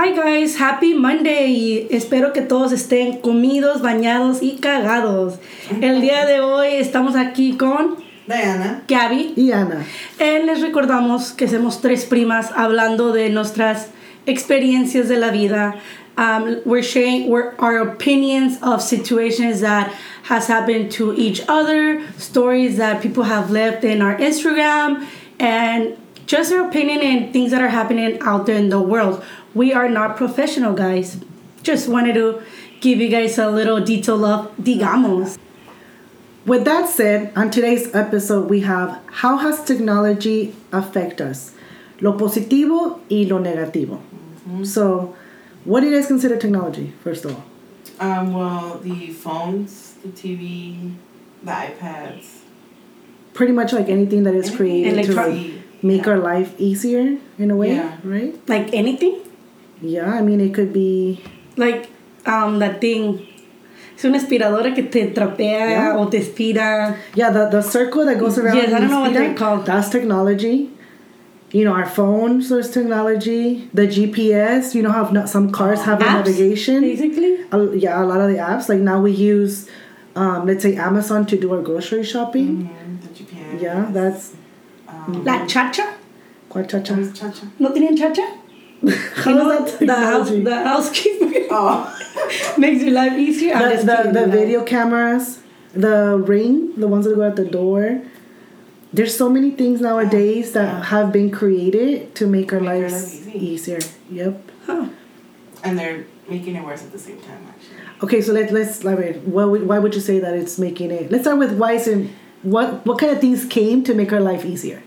Hi guys, happy Monday. Espero que todos estén comidos, bañados y cagados. El día de hoy estamos aquí con Diana. Gaby. Y Ana. Eh, les recordamos que somos tres primas hablando de nuestras experiencias de la vida. Um, we're sharing we're, our opinions of situations that has happened to each other, stories that people have left in our Instagram, and just our opinion and things that are happening out there in the world. We are not professional, guys. Just wanted to give you guys a little detail of digamos. With that said, on today's episode, we have how has technology affect us? Lo positivo y lo negativo. So, what do you guys consider technology, first of all? Um, well, the phones, the TV, the iPads. Pretty much like anything that is Anything created to like, make Yeah. our life easier in a way, Yeah. right? Like anything. Yeah, I mean, it could be. like um that thing es una aspiradora que te trapea Yeah. o te aspira Yeah, the, the circle that goes around. Yes, I don't know what they're called. That's technology. You know, our phones, there's technology. The GPS, you know how no- some cars have a apps navigation. basically a, yeah, a lot of the apps. Like now we use, um, let's say Amazon to do our grocery shopping. Mm, the GPS. Yeah, that's Um, la chacha quite cha what is cha-cha? no tienen chacha How You know, that the house technology? the housekeeper Oh. makes your life easier I'm The, the, the guys. video cameras, the ring, the ones that go at the door. There's so many things nowadays that Yeah. have been created to make our Make our lives life easy. easier. Yep. Huh. and they're making it worse at the same time, actually. Okay, so let, let's like wait, what would, why would you say that it's making it? Let's start with why is it, what what kind of things came to make our life easier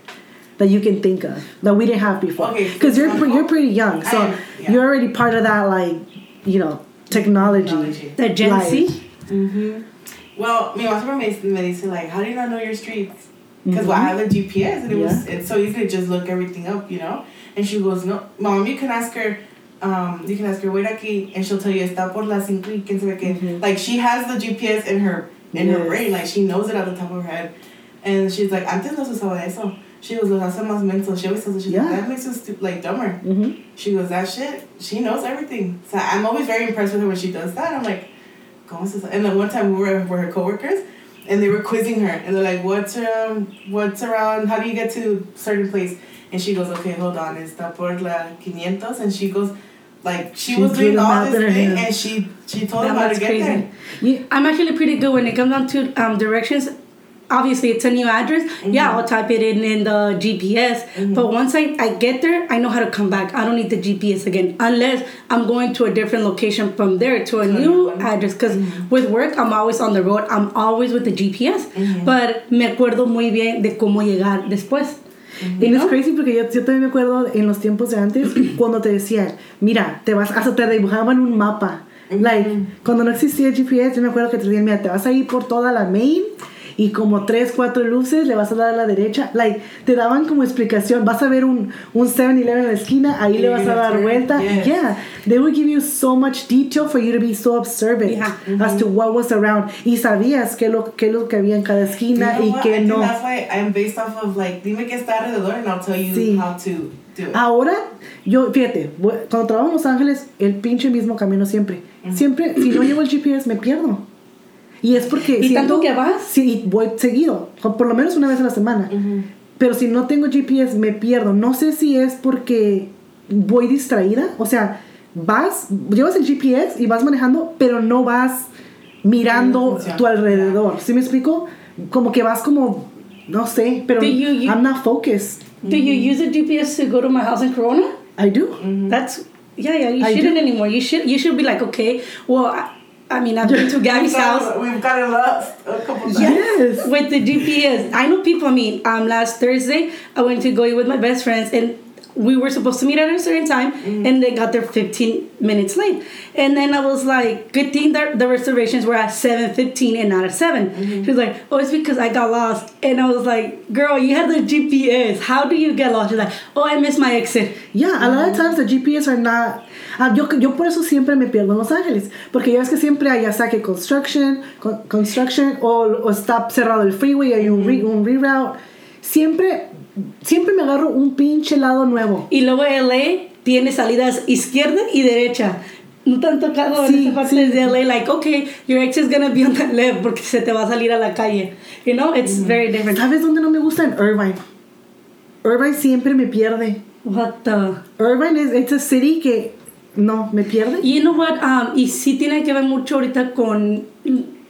that you can think of that we didn't have before? Okay, Because you're pre- you're pretty young, so am, yeah. you're already part of that like you know technology. Technology. the Gen life. Z Mm-hmm. Well, mi mamá me dice, me dice like, how do you not know your streets? Because well, I have a GPS and it was it's so easy to just look everything up, you know. And she goes, no, mom, you can ask her. Um, you can ask her wait aquí, and she'll tell you está por las cinco y quién sabe qué. Mhm. Like she has the GPS in her in her brain, like she knows it at the top of her head. And she's like, antes no se usaba eso. She goes, hace más mental. She always says, she's Yeah. that makes us stu- like dumber. Mm-hmm. She goes, that shit, she knows everything. So I'm always very impressed with her when she does that. I'm like, ¿cómo se sabe? And then one time we were, were her coworkers, and they were quizzing her, and they're like, what's um, what's around? How do you get to certain place? And she goes, okay, hold on, está por la 500, and she goes, like she, She was doing all this thing, and she she told That them how to get crazy. there. Yeah. I'm actually pretty good when it comes down to um, directions. Obviously, it's a new address. Yeah, Mm-hmm. I'll type it in in the GPS. But once I, I get there, I know how to come back. I don't need the GPS again unless I'm going to a different location from there to a a new address. Because Mm-hmm. with work, I'm always on the road. I'm always with the GPS. Mm-hmm. But me acuerdo muy bien de cómo llegar después. And You it's know? crazy porque yo, yo también me acuerdo en los tiempos de antes cuando te decían, mira, te vas, hasta te dibujaban un mapa. Like, cuando no existía el GPS, yo me acuerdo que te decían, mira, te vas a ir por toda la main y como tres, cuatro luces le vas a dar a la derecha. Like, te daban como explicación, vas a ver un, un 7-Eleven en la esquina, ahí le vas a dar vuelta. yes. Yeah, they would give you so much detail for you to be so observant Yeah. as to what was around. Y sabías qué lo, qué lo que había en cada esquina You know y qué no. that's why I'm based off of like, dime que está alrededor, and I'll tell you Sí. how to do it. Ahora, yo, fíjate, cuando trabajo en Los Ángeles, el pinche mismo camino siempre. Siempre, si no llevo el GPS, me pierdo. Y es porque... ¿Y siento- tanto que vas? Sí, voy seguido, por lo menos una vez a la semana. Pero si no tengo GPS, me pierdo. No sé si es porque voy distraída. O sea, vas, llevas el GPS y vas manejando, pero no vas mirando funciona. tu alrededor. ¿Sí me explico? Como que vas como, no sé, pero Do you- I'm not focused. Do you use the GPS to go to my house in Corona? I do. That's yeah, yeah. You I shouldn't do. anymore. You should you should be like, okay, well, I, I mean, I've been to Gabby's house We've gotten lost a couple times. Yes. with the GPS. I know people. I mean, um, last Thursday I went to go with my best friends, and we were supposed to meet at a certain time, and they got there 15 minutes late. And then I was like, good thing that the reservations were at 7:15 and not at 7 She was like, oh, it's because I got lost, and I was like, girl, you had the GPS. How do you get lost? She's like, oh, I missed my exit. Yeah, a lot of times the GPS are not. Ah, yo, yo por eso siempre me pierdo en Los Ángeles. Porque ya ves que siempre hay que construction, con- construction o, o está cerrado el freeway, hay un, re- un reroute. Siempre, siempre me agarro un pinche lado nuevo. Y luego LA, tiene salidas izquierda y derecha. No te han tocado Sí, en esa parte sí. de LA, like, okay, your ex is gonna be on the left porque se te va a salir a la calle. You know, it's very different. ¿Sabes dónde no me gusta? En Irvine. Irvine siempre me pierde. What the... Irvine es it's a city que no me pierde. You know what? Um, y sí tiene que ver mucho ahorita con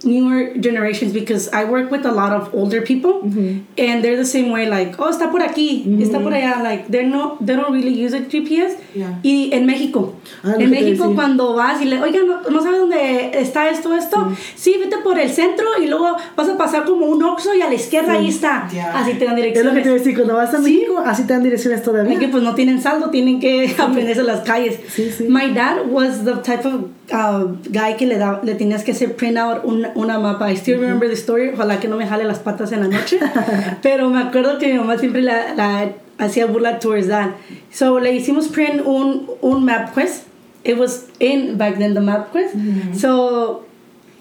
newer generations because I work with a lot of older people and they're the same way like oh está por aquí está por allá like they're no they don't really use a GPS Yeah. y en México Ah, en México cuando vas y le oiga no, no sabes dónde está esto esto sí vete por el centro y luego vas a pasar como un oxo y a la izquierda ahí está Yeah. así te dan Es lo que direcciones te voy a decir, cuando vas a Sí. México, así te dan direcciones todavía. Que pues no tienen saldo, tienen que aprenderse las calles. Sí, sí. My dad was the type of uh, guy que le, da, le tenías que hacer print out una, una mapa. I still remember the story. Ojalá que no me jale las patas en la noche. Pero me acuerdo que mi mamá siempre la, la hacía burla towards that. So le hicimos print un, un map quest. It was in back then the map quest. So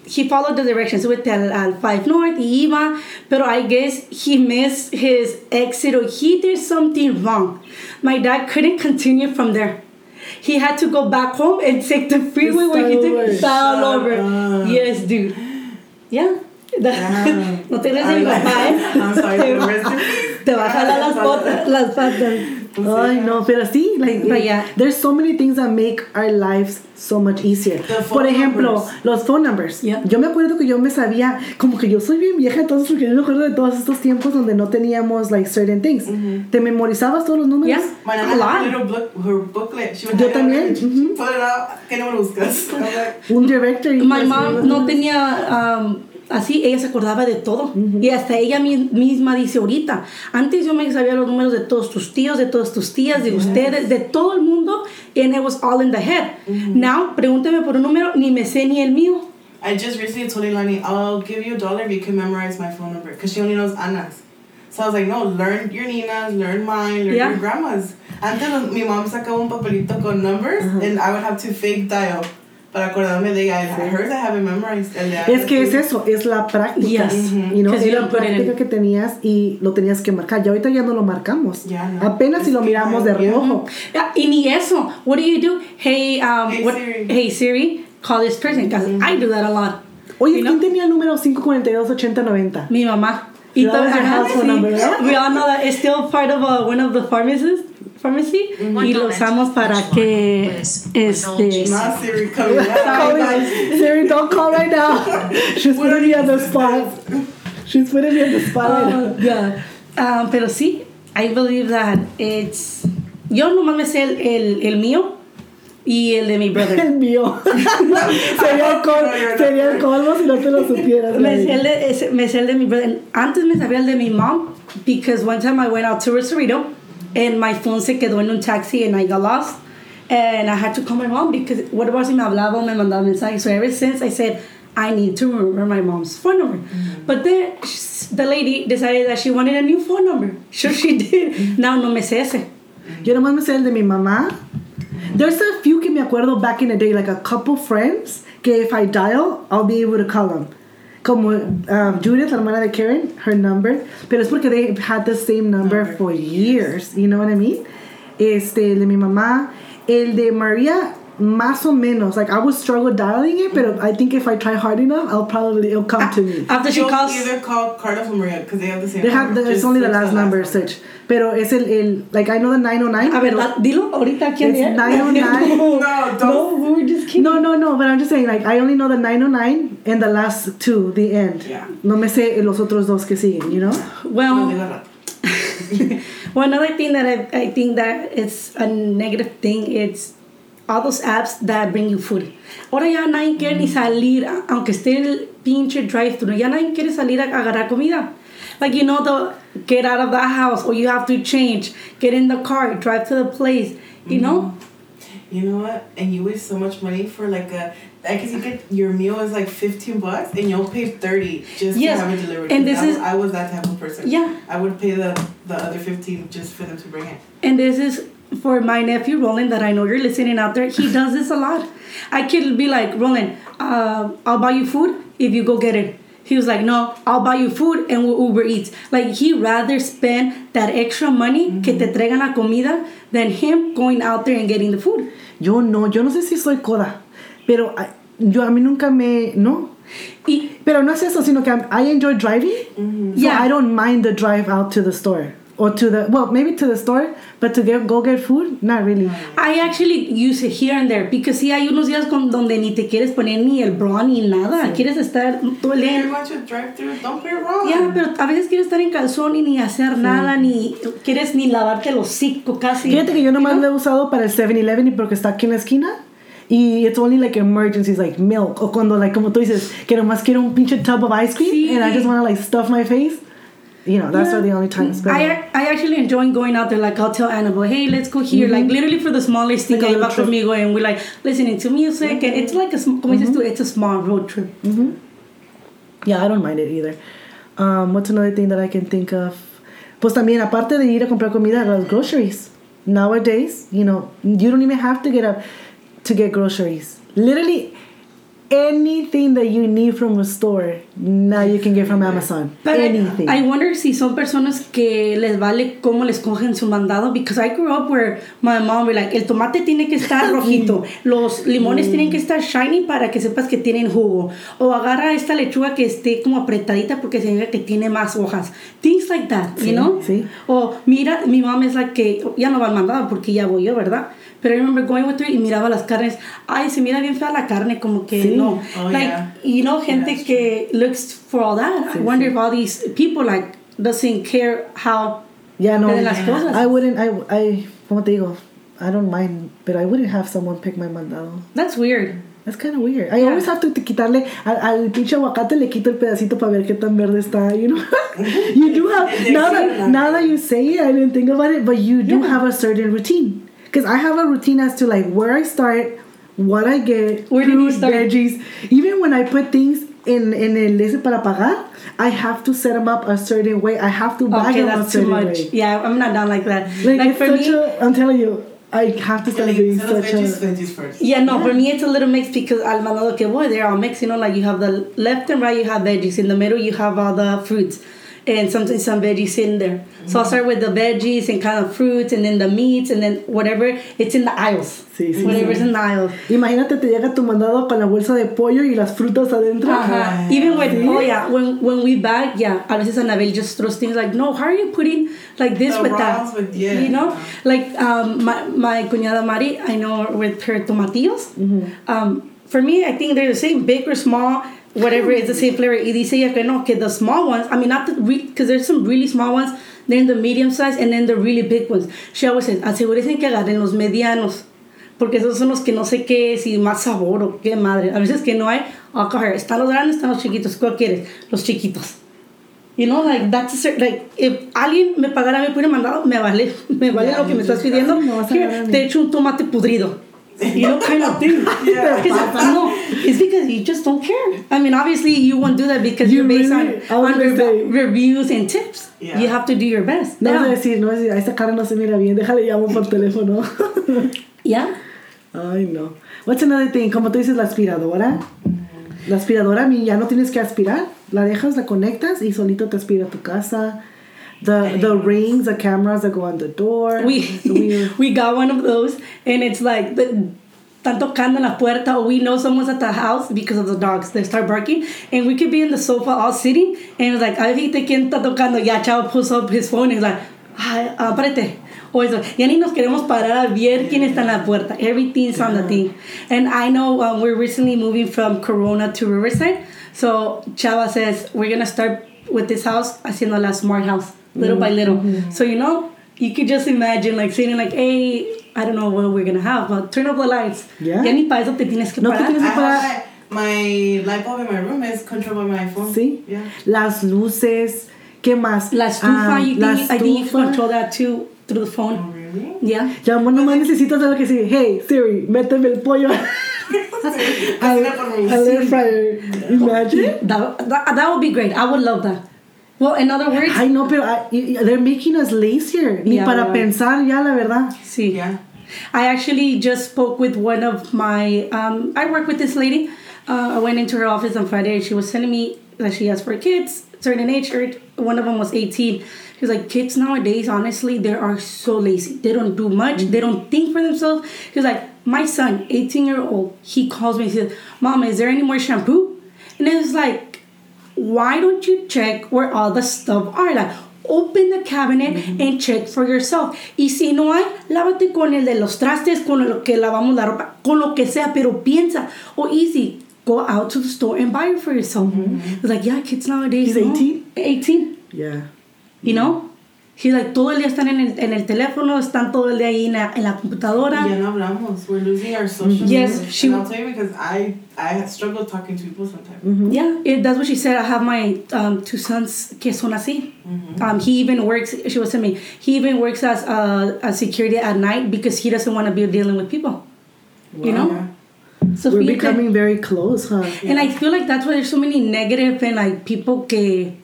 he followed the directions with al, al 5 north y iba pero I guess he missed his exit or he did something wrong my dad couldn't continue from there he had to go back home and take the freeway where he took over. over up. yes dude. Yeah. No te rías de mi I'm papá eh? I'm sorry, but rest in te va a jalar las las patas Ay, no, pero sí, like, it- yeah. there's so many things that make our lives so much easier. The phone Por ejemplo, numbers. los phone numbers. Yeah. Yo me acuerdo que yo me sabía, como que yo soy bien vieja, entonces porque yo me acuerdo de todos estos tiempos donde no teníamos like certain things. ¿Te memorizabas todos los números? Yeah. My little book, her booklet. She Yo también, it out. ¿Qué número buscas? Like, Un directory. My pues, mom sí, no tenía um, así, ella se acordaba de todo. Y hasta ella mi- misma dice ahorita, antes yo me sabía los números de todos tus tíos, de todas tus tías, de ustedes, de todo el mundo, and it was all in the head. Now, pregúnteme por un número, ni me sé ni el mío. I just recently told Ilani, I'll give you a dollar if you can memorize my phone number. Because she only knows Anna's. So I was like, no, learn your Nina's, learn mine, learn Yeah. your grandma's. Antes mi mom sacaba un papelito con numbers and I would have to fake dial para acordarme de ella. I haven't memorized. Es que es eso, es la práctica. Yes. You know, 'Cause es you la práctica que tenías y lo tenías que marcar. Ya ahorita ya no lo marcamos. No. Apenas si lo miramos de reojo. Yeah, y ni eso. What do you do? Hey, um, Hey, what, Siri. hey Siri, call this person. I do that a lot. Oye, You ¿quién know? tenía el número 542-8090? Mi mamá. That to- was your ajá, house phone sí. number, right? We all know that it's still part of uh, one of the pharmacies, pharmacy. One Y lo usamos para Which que old este. Not Siri Siri, don't call right now. She's putting me on the spot. She's putting me on the spot. Oh, yeah. Um, pero sí, I believe that it's. Yo nomás me sé el, el, el mío y el de mi brother. El mío. sería, el col- sería el colmo si no te lo supieras. me, sé el de, ese- me sé el de mi brother. Antes me sabía el de mi mom because one time I went out to Rosarito and my phone se quedó en un taxi and I got lost. And I had to call my mom because what about si me hablaba me mandaba mensaje. So ever since I said, I need to remember my mom's phone number. Mm. But then the lady decided that she wanted a new phone number. Sure she did. Now no me sé ese. Mm. Yo nomás me sé el de mi mamá. There's a few que me acuerdo back in the day, like a couple friends, que if I dial, I'll be able to call them. Como um, Judith, la hermana de Karen, her number. Pero es porque they had the same number Number, for years. You know what I mean? Este, el de mi mamá. El de María, más o menos. Like, I would struggle dialing it, but I think if I try hard enough, I'll probably, it'll come to me. After she You'll calls. either call Carlos or Maria because they have the same They have, the, it's only the search last number, search. Pero es el, el, like, I know the 909. A ver, pero- da- dilo ahorita quién It's es. 909. No, no, don't. we were just kidding. No, no, no, but I'm just saying, like, I only know the 909 and the last two, the end. Yeah. No me sé los otros dos que siguen, you know? Well, digo rato. well, another thing that I, I think that it's a negative thing, it's all those apps that bring you food. Ahora ya nadie quiere ni salir, aunque esté el pinche drive-thru, ya nadie quiere salir a agarrar comida. Like, you know, the get out of the house or you have to change, get in the car, drive to the place, you know? Mm-hmm. You know what? And you waste so much money for like a. I guess you get your meal is like fifteen bucks, and you'll pay thirty just Yes, to have it delivered. and this I was, is- I was that type of person. Yeah. I would pay the the other fifteen just for them to bring it. And this is for my nephew Roland that I know you're listening out there. He does this a lot. I could be like, Roland, uh, I'll buy you food if you go get it. he was like, no, I'll buy you food and we'll Uber Eats. Like he rather spend that extra money que te traigan la comida than him going out there and getting the food. Yo no, yo no sé si soy coda, pero ah, yo a mí nunca me, no. Y Pero no es eso, sino que I'm- I enjoy driving, so Yeah. I don't mind the drive out to the store or to the well, maybe to the store, but to get, go get food, not really. I actually use it here and there because sí hay unos días con, donde ni te quieres poner ni el bra ni nada. Quieres estar todo el. Ya, pero a veces quieres estar en calzón y ni hacer nada, ni quieres ni lavarte el hocico casi. Fíjate que yo nomás lo he usado para el 7-Eleven y porque está aquí en la esquina. Y it's only like emergencies, like milk. O cuando, like, como tú dices, que nomás quiero un pinche tub of ice cream Sí. and I just want to, like, stuff my face. You know, that's Yeah. the only times. But, I, I actually enjoy going out there. Like, I'll tell Annabelle, hey, let's go here. Like, mm-hmm. literally for the smallest thing, Like a ahí va little trip. conmigo and we're like listening to music. And it's like, a, sm- como dices tú, mm-hmm. it's a small road trip. Mm-hmm. yeah, I don't mind it either. Um, what's another thing that I can think of? Pues también, aparte de ir a comprar comida, los groceries. Nowadays, you know, you don't even have to get up to get groceries. Literally, anything that you need from a store, now you can get from Amazon. But anything. I, wonder si son personas que les vale cómo les cogen su mandado. Because I grew up where my mom would like, el tomate tiene que estar rojito. Los limones tienen que estar shiny para que sepas que tienen jugo. O agarra esta lechuga que esté como apretadita porque significa que tiene más hojas. Things like that, you Sí, know? sí. O mira, mi mamá es la que ya no va al mandado porque ya voy yo, ¿verdad? Pero I remember going with her y miraba las carnes. Ay, se mira bien fea la carne, como que Sí. no. Oh, like, yeah. you know, gente que looks for all that. I wonder if all these people like doesn't care how Yeah, no. de las cosas. I wouldn't, I, I, como te digo, I don't mind, but I wouldn't have someone pick my mandado. That's weird. That's kind of weird. I Yeah. always have to quitarle al, al pinche aguacate le quito el pedacito para ver qué tan verde está, you know. you do have now that now that you say it, I didn't think about it, but you do Yeah. have a certain routine. Because I have a routine as to like where I start, what I get, Where did you fruit, start? veggies. Even when I put things in in el ese para pagar, I have to set them up a certain way. I have to bag Okay, them a that's too certain much. way. Yeah, I'm not down like that. Like, Like, it's for such me, a, I'm telling you, I have to Yeah, start like, doing such veggies, a. veggies first. yeah, no, for me it's a little mixed because al mandado que voy, they're all mixed. You know, like you have the left and right, you have veggies. In the middle, you have all the fruits. And sometimes some veggies in there. So I'll start with the veggies and kind of fruits and then the meats and then whatever. It's in the aisles. Sí, sí, Whatever's sí. in the aisles. Imagínate te llega tu mandado con la bolsa de pollo y las frutas adentro. Uh-huh. Even when oh yeah, when when we bag, yeah, a veces Anabel just throws things like, no, how are you putting like this The with that? with- yeah. You know, like um, my my cuñada Mari, I know with her tomatillos. Um, for me, I think they're the same, big or small, whatever is the same flavor. Y dice ella que no, que the small ones. I mean, not the because there's some really small ones, then the medium size, and then the really big ones. She always says, asegúrense que agarren los medianos. Porque esos son los que no sé qué, si más sabor o qué madre. A veces que no hay, I'll coger. Están los grandes, están los chiquitos. ¿Cuál quieres? Los chiquitos. You know, like, that's a like, if alguien me pagara por el mandado, me vale, me vale Yeah, lo que me estás pidiendo. no Here, te echo un tomate podrido. You know, kind of thing. Yeah. No, it's because you just don't care. I mean, obviously, you won't do that because You you're based really- on, on rev- say- reviews and tips. Yeah. You have to do your best. No a Yeah. decir, no a decir, "A esta cara no se mira bien, déjale llamo por teléfono. yeah. Ay, no. What's another thing? Como tú dices, la aspiradora. La aspiradora, a mí ya no tienes que aspirar. La dejas, la conectas y solito te aspira tu casa. The, the rings, the cameras that go on the door. we We- we got one of those and it's like the están tocando la puerta or we know someone's at the house because of the dogs they start barking and we could be in the sofa all sitting and it's like I think quién está tocando? Ya chavo pulls up his phone and he's like ay apárate. O eso ya ni nos queremos parar a ver quién está en la puerta. Everything's on the thing. And I know um, we're recently moving from Corona to Riverside so Chava says we're gonna start with this house haciendo la smart house little by little so you know you could just imagine like saying like, hey, I don't know what we're gonna have, but turn off the lights. Yeah. Ya ni para eso te tienes que No te tienes- I para- have my, my light bulb in my room is controlled by my phone. Sí. Yeah. Las luces. ¿Qué más? La estufa, Ah, you la think, I think you can control that too through the Oh, phone. really? Yeah. Ya nomás necesitas algo que sí. Hey, Siri, méteme el pollo al, Cocina por air fryer. Imagine. That, that, that would be great. I would love that. Well, in other words, Ay, no, pero y- y- they're making us lazier. Ni Yeah, para right. pensar ya, la verdad. see. Yeah. I actually just spoke with one of my. Um, I work with this lady. Uh, I went into her office on Friday. and She was telling me that she has four kids, certain age. Or one of them was 18. He was like, kids nowadays, honestly, they are so lazy. They don't do much. They don't think for themselves. He was like, my son, 18 year old, he calls me. He says, Mom, is there any more shampoo? And it was like, why don't you check where all the stuff are? Like, open the cabinet mm-hmm. and check for yourself. Y si no hay, lávate con el de los trastes, con lo que lavamos la ropa, con lo que sea, pero piensa. Or easy, go out to the store and buy it for yourself. Mm-hmm. It's like, yeah, kids nowadays. He's 18? 18. Yeah. You know? He's like, todo el día están en el, en el teléfono, están todo el día ahí en la, en la computadora. Ya no hablamos. We're losing our social Yes, life. she- And I'll tell you because I I struggle talking to people sometimes. Yeah, it, that's what she said. I have my um, two sons que son así. Um, he even works. She was telling me he even works as uh, a security at night because he doesn't want to be dealing with people. You know. Yeah. So We're becoming very close, huh? and I feel like that's why there's so many negative and like people que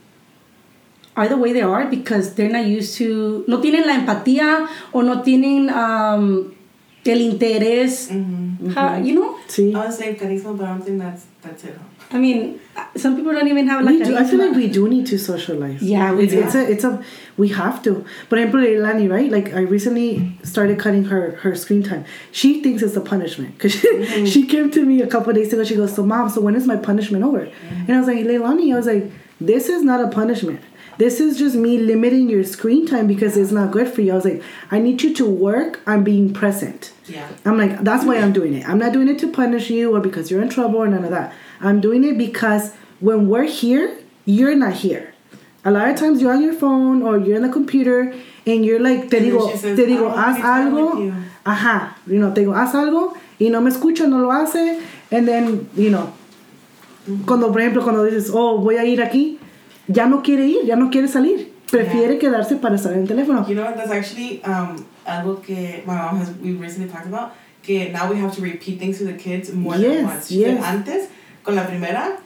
are the way they are because they're not used to no tienen la empatía o no tienen um, el interés. Mm-hmm. How- you know. See? I would say carisma, but I don't think that's that's it. I mean, some people don't even have like. we do, I feel like we do need to socialize. Yeah, we it's, do. It's a, it's a, we have to. Por ejemplo, Leilani, right? Like I recently started cutting her her screen time. She thinks it's a punishment because she, Mm-hmm. she came to me a couple days ago. She goes, "So mom, so when is my punishment over?" Mm-hmm. And I was like, Leilani, I was like, this is not a punishment. This is just me limiting your screen time because it's not good for you. I was like, I need you to work on being present. Yeah. I'm like, that's why I'm doing it. I'm not doing it to punish you or because you're in trouble or none of that. I'm doing it because when we're here, you're not here. A lot of times you're on your phone or you're in the computer and you're like, te digo, says, te "I digo, haz to be time with algo. Ajá. You know, te digo, haz algo y no me escucha, no lo hace. And then, you know, cuando, por ejemplo, cuando dices, oh, voy a ir aquí, ya no quiere ir, ya no quiere salir. Prefiere quedarse para estar en el teléfono. You know what? That's actually um algo que my mom has we recently talked about. Que now we have to repeat things to the kids more Yes, than once. Yes. Antes, con la primera,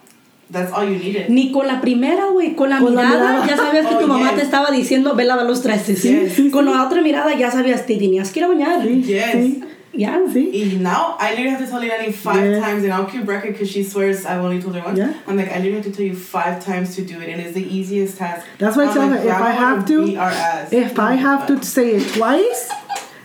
that's all you needed. Ni con la primera, güey, con la Con la mirada mirada. ya sabías que Oh, tu mamá yes. te estaba diciendo, ve lavar los trastes. Sí, sí, con la otra mirada ya sabías, te tenías que ir a bañar. Sí, Yes. sí, Ya. sí. Y now I literally have to tell Leilani five Yeah. times, and I'll keep record because she swears I've only told her once. Yeah. I'm like, I literally have to tell you five times to do it, and it's the easiest task. That's why I tell her, if I have to- beat our ass. If I have to say it twice,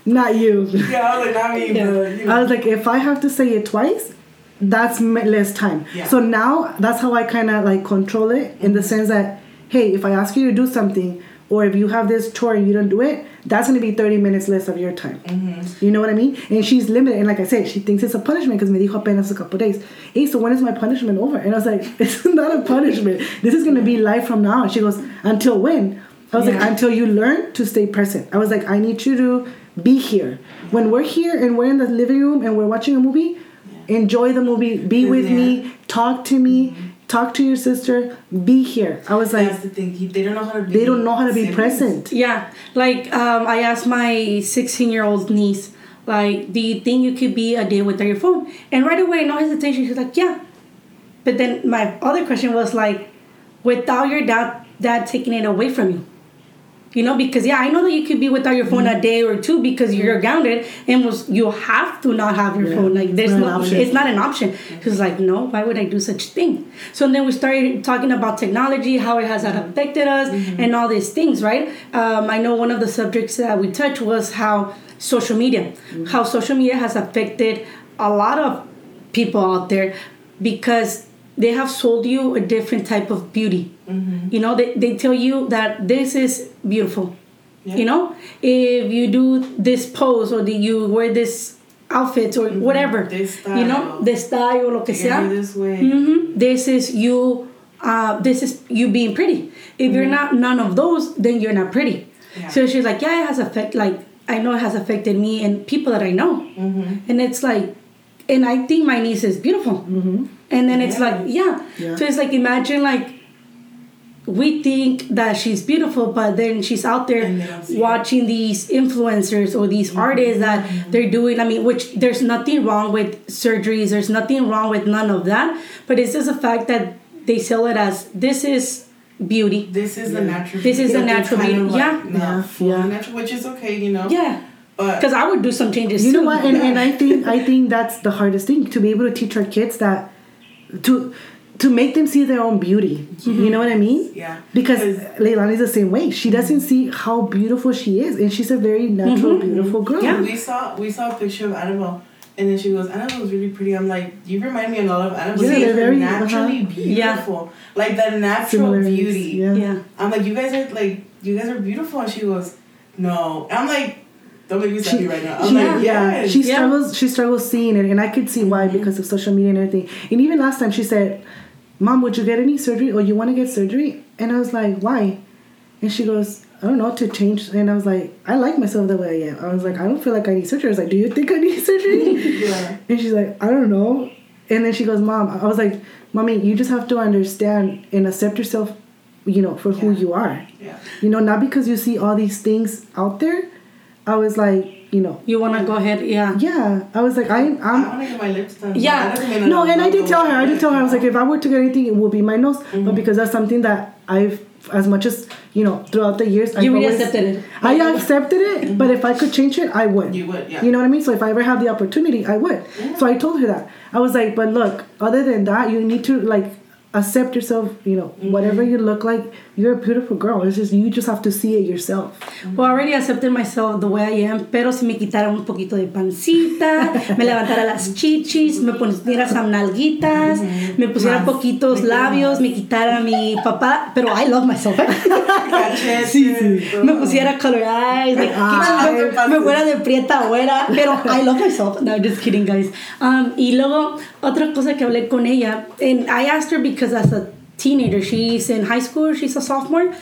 not you. Yeah, I was like, not me, Yeah. but you know. I was like, if I have to say it twice, that's less time. Yeah. So now that's how I kind of like control it in the mm-hmm. sense that, hey, if I ask you to do something, or if you have this chore and you don't do it, that's gonna be 30 minutes less of your time. Mm-hmm. You know what I mean? And she's limited. And like I said, she thinks it's a punishment because me dijo apenas a couple days. Hey, so when is my punishment over? And I was like, it's not a punishment. This is gonna be life from now. on. She goes, until when? I was like, until you learn to stay present. I was like, I need you to be here. When we're here and we're in the living room and we're watching a movie, enjoy the movie, be with me, talk to me, mm-hmm. Talk to your sister, be here. I was like, That's the thing. They don't know how to be. they don't know how to be siblings. present. Yeah. Like, um, I asked my 16 year old niece, like, do you think you could be a day without your phone? And right away, no hesitation, she's like, yeah. But then my other question was like, without your dad, dad taking it away from you. You know, because yeah, I know that you could be without your phone Mm-hmm. a day or two because you're grounded and was you have to not have your Yeah, phone. Like there's no, option. it's not an option. She's like, no, why would I do such thing? So then we started talking about technology, how it has affected us, Mm-hmm. and all these things, right? Um, I know one of the subjects that we touched was how social media, Mm-hmm. how social media has affected a lot of people out there because they have sold you a different type of beauty. You know, they, they tell you that this is beautiful. You know, if you do this pose or the, you wear this outfit or whatever, This you know, the style, lo que sea. this way. hmm This is you. Uh, this is you being pretty. If you're not none of those, then you're not pretty. Yeah. So she's like, yeah, it has affect. Like I know it has affected me and people that I know. Mm-hmm. And it's like, and I think my niece is beautiful. And then it's like, yeah. Yeah. So it's like imagine like we think that she's beautiful, but then she's out there And they don't see it. watching these influencers or these mm-hmm. artists that mm-hmm. they're doing. I mean, which there's nothing wrong with surgeries, there's nothing wrong with none of that, but it's just a fact that they sell it as this is beauty. This is the natural. This is the natural kind of beauty, yeah. Like not Yeah, fully yeah. natural, which is okay, you know. Yeah. Because I would do some changes You know too. what? And, and I think I think that's the hardest thing to be able to teach our kids that to to make them see their own beauty. You know what I mean? Yeah. Because Because- Leilani's the same way. She doesn't see how beautiful she is, and she's a very natural, beautiful girl. Yeah. We saw we saw a picture of Annabelle, and then she goes, "Annabelle was really pretty." I'm like, "You remind me a lot of Annabelle. Yeah, they're very- naturally uh-huh. beautiful, like that natural beauty." Yeah. Yeah. I'm like, "You guys are like, you guys are beautiful," and she goes, "No." And I'm like, "Don't make me sad She- right now." I'm she- like, yeah, "Yes." she Yeah. struggles. She struggles seeing it, and I could see why because of social media and everything. And even last time, she said, "Mom, would you get any surgery, or you want to get surgery?" And I was like, "Why?" And she goes, "I don't know to change." And I was like, "I like myself the way I am." I was like, "I don't feel like I need surgery." I was like, "Do you think I need surgery?" yeah. and she's like, "I don't know." And then she goes, "Mom," I was like, "Mommy, you just have to understand and accept yourself, you know, for who you are." Yeah. You know, not because you see all these things out there. I was like, you know, You wanna go ahead? Yeah. yeah. I was like, I, I I'm. want to get my lips done. Yeah. That doesn't mean No, and I not did tell her. I going did tell her. I was like, if I were to get anything, it would be my nose. Mm-hmm. But because that's something that I've, as much as you know, throughout the years, I've You really always- accepted it. I accepted it, but if I could change it, I would. You would, yeah. You know what I mean? So if I ever had the opportunity, I would. So I told her that. I was like, but look, other than that, you need to like accept yourself. You know, whatever you look like, you're a beautiful girl. It's just you just have to see it yourself. Well, I already accepted myself the way I am, pero si me quitara un poquito de pancita, me levantara las chichis, me pusiera some nalguitas, me pusiera poquitos labios, me quitara mi papá, pero I love myself. Cachetes, me todo. pusiera color eyes, like, Ah, me, me fuera de prieta güera, pero I love myself. No, just kidding, guys. Um, y luego, otra cosa que hablé con ella, and I asked her because as a teenager, she's in high school, she's a sophomore.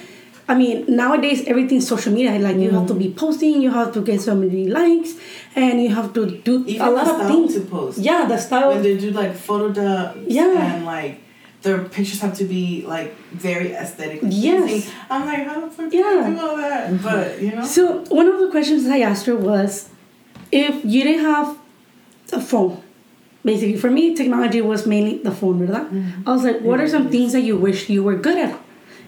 I mean, nowadays everything's social media. Like you have to be mm. posting, you have to get so many likes, and you have to do Even a lot of things. to post. Yeah, the style. when they do like photo dumps Yeah. and like their pictures have to be like very aesthetic. Yes. I'm like, how the fuck Yeah. do you do all that? Mm-hmm. But you know, So one of the questions I asked her was, if you didn't have a phone, basically for me technology was mainly the phone, ¿verdad? Mm-hmm. I was like, what are some mm-hmm. things that you wish you were good at?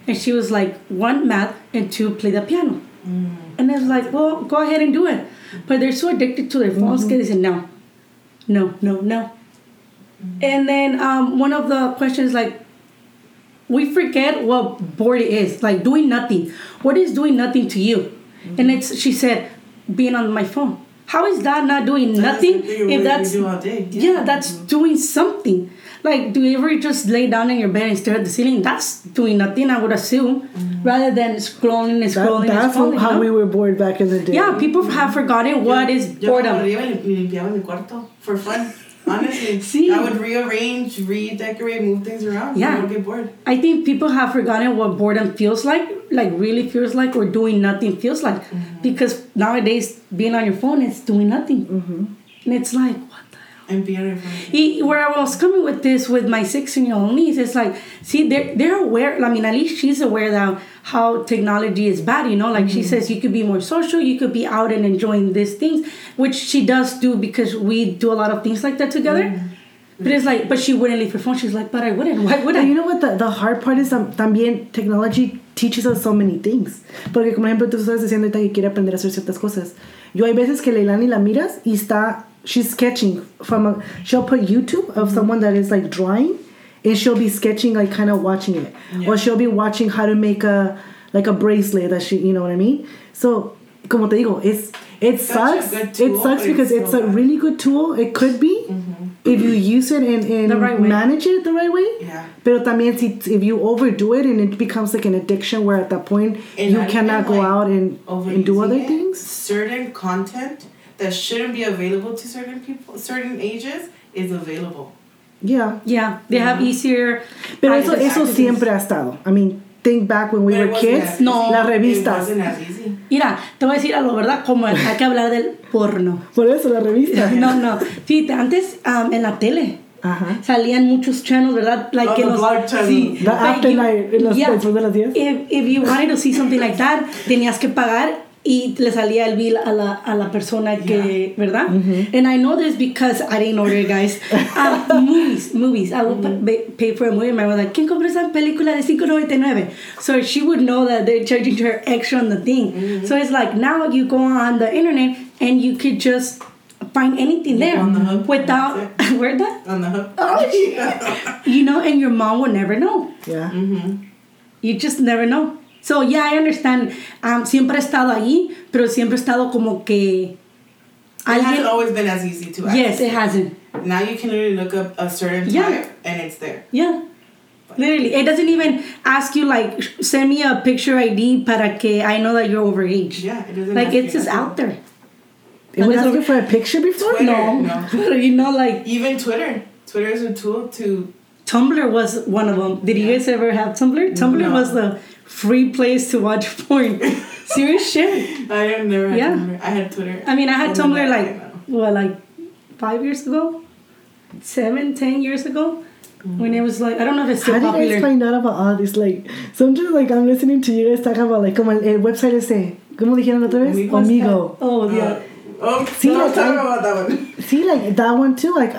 And she was like, one math and two play the piano. Mm. And I was like, well, go ahead and do it. But they're so addicted to their phones mm-hmm. they said no, no, no, no. And then um, one of the questions like, we forget what bored is like doing nothing what is doing nothing to you and it's she said being on my phone how is that not doing nothing if that's do all day. yeah that's doing something like do you ever just lay down in your bed and stare at the ceiling that's doing nothing i would assume rather than scrolling and That, scrolling that's and scrolling how you we were bored back in the day. yeah people have forgotten what is Yo boredom me y limpiaba mi cuarto for fun. Honestly, Sí. I would rearrange, redecorate, move things around. Yeah. I would get bored. I think people have forgotten what boredom feels like, like really feels like, or doing nothing feels like. Mm-hmm. Because nowadays, being on your phone is doing nothing. Mm-hmm. And it's like, what the hell? And be on your Where I was coming with this with my 16 year old niece, it's like, see, they're, they're aware. I mean, at least she's aware that how technology is bad, you know? Like she says, you could be more social, you could be out and enjoying these things, which she does do because we do a lot of things like that together. But it's like, but she wouldn't leave her phone. She's like, but I wouldn't. Why would I? And you know what? The, the hard part is um, también technology teaches us so many things. Porque, como ejemplo, tú estás diciendo que quiere aprender a hacer ciertas cosas. Yo hay veces que Leilani la miras y está, she's sketching from a, she'll put YouTube of someone that is like drawing and she'll be sketching like kind of watching it. Or she'll be watching how to make a, like a bracelet that she, you know what I mean? So, como te digo, it's, it sucks. It sucks because it's it's a really good tool. It could be mm-hmm. if you use it and, and right manage it the right way. Yeah. Pero también si, if you overdo it and it becomes like an addiction where at that point And you not cannot go like, out and, and do other it, things. Certain content that shouldn't be available to certain people, certain ages, is available. Yeah. Yeah, they have easier. Pero eso, eso siempre ha estado. I mean, think back when we But it were kids. No. Las revistas. Mira, te voy a decir algo, ¿verdad? Como hay que hablar del porno. Por eso, las revistas. No, no. Fíjate, antes um, en la tele Ajá. salían muchos channels, ¿verdad? Like Oh, the los-. Sí, The like after you- night, en las- después de las 10. If, if you wanted to see something like that, tenías que pagar y le salía el bill a la, a la persona que, ¿verdad? And I know this because I didn't order, guys. Um, movies, movies. I would pa- pay for a movie. And my mother, like, ¿quién compró esa película de 5.99? So she would know that they're charging her extra on the thing. So it's like now you go on the internet and you could just find anything there On the hub. without That's where that On the hook. Oh, yeah. you know, and your mom will never know. Yeah. mm-hmm. You just never know. So yeah, I understand. Um, siempre he estado ahí, pero siempre he estado como que It hasn't always been as easy to access. Yes, it hasn't. Now you can literally look up a certain Yeah. type and it's there. Yeah. Literally, it doesn't even ask you like send me a picture ID para que I know that you're overage. Yeah, it doesn't. Like ask it's you just out there. It would Unless ask you over- for a picture before? Twitter. No, No. you know, like Even Twitter. Twitter is a tool to. Tumblr was one of them. Did you guys ever have Tumblr? Tumblr No. was the free place to watch porn. Serious shit. I have never had Yeah. Tumblr. I had Twitter. I mean, I had Tumblr God, like know. what, like five years ago, seven, ten years ago, when it was like I don't know if it's still How do you guys find out about all this? Like, sometimes like I'm listening to you guys talk about like como el, el website ese, ¿cómo dijeron la otra vez? Omegle. Omegle. oh yeah. Uh, oh, See, no, like, tell me I- about that one. See, like that one too. Like,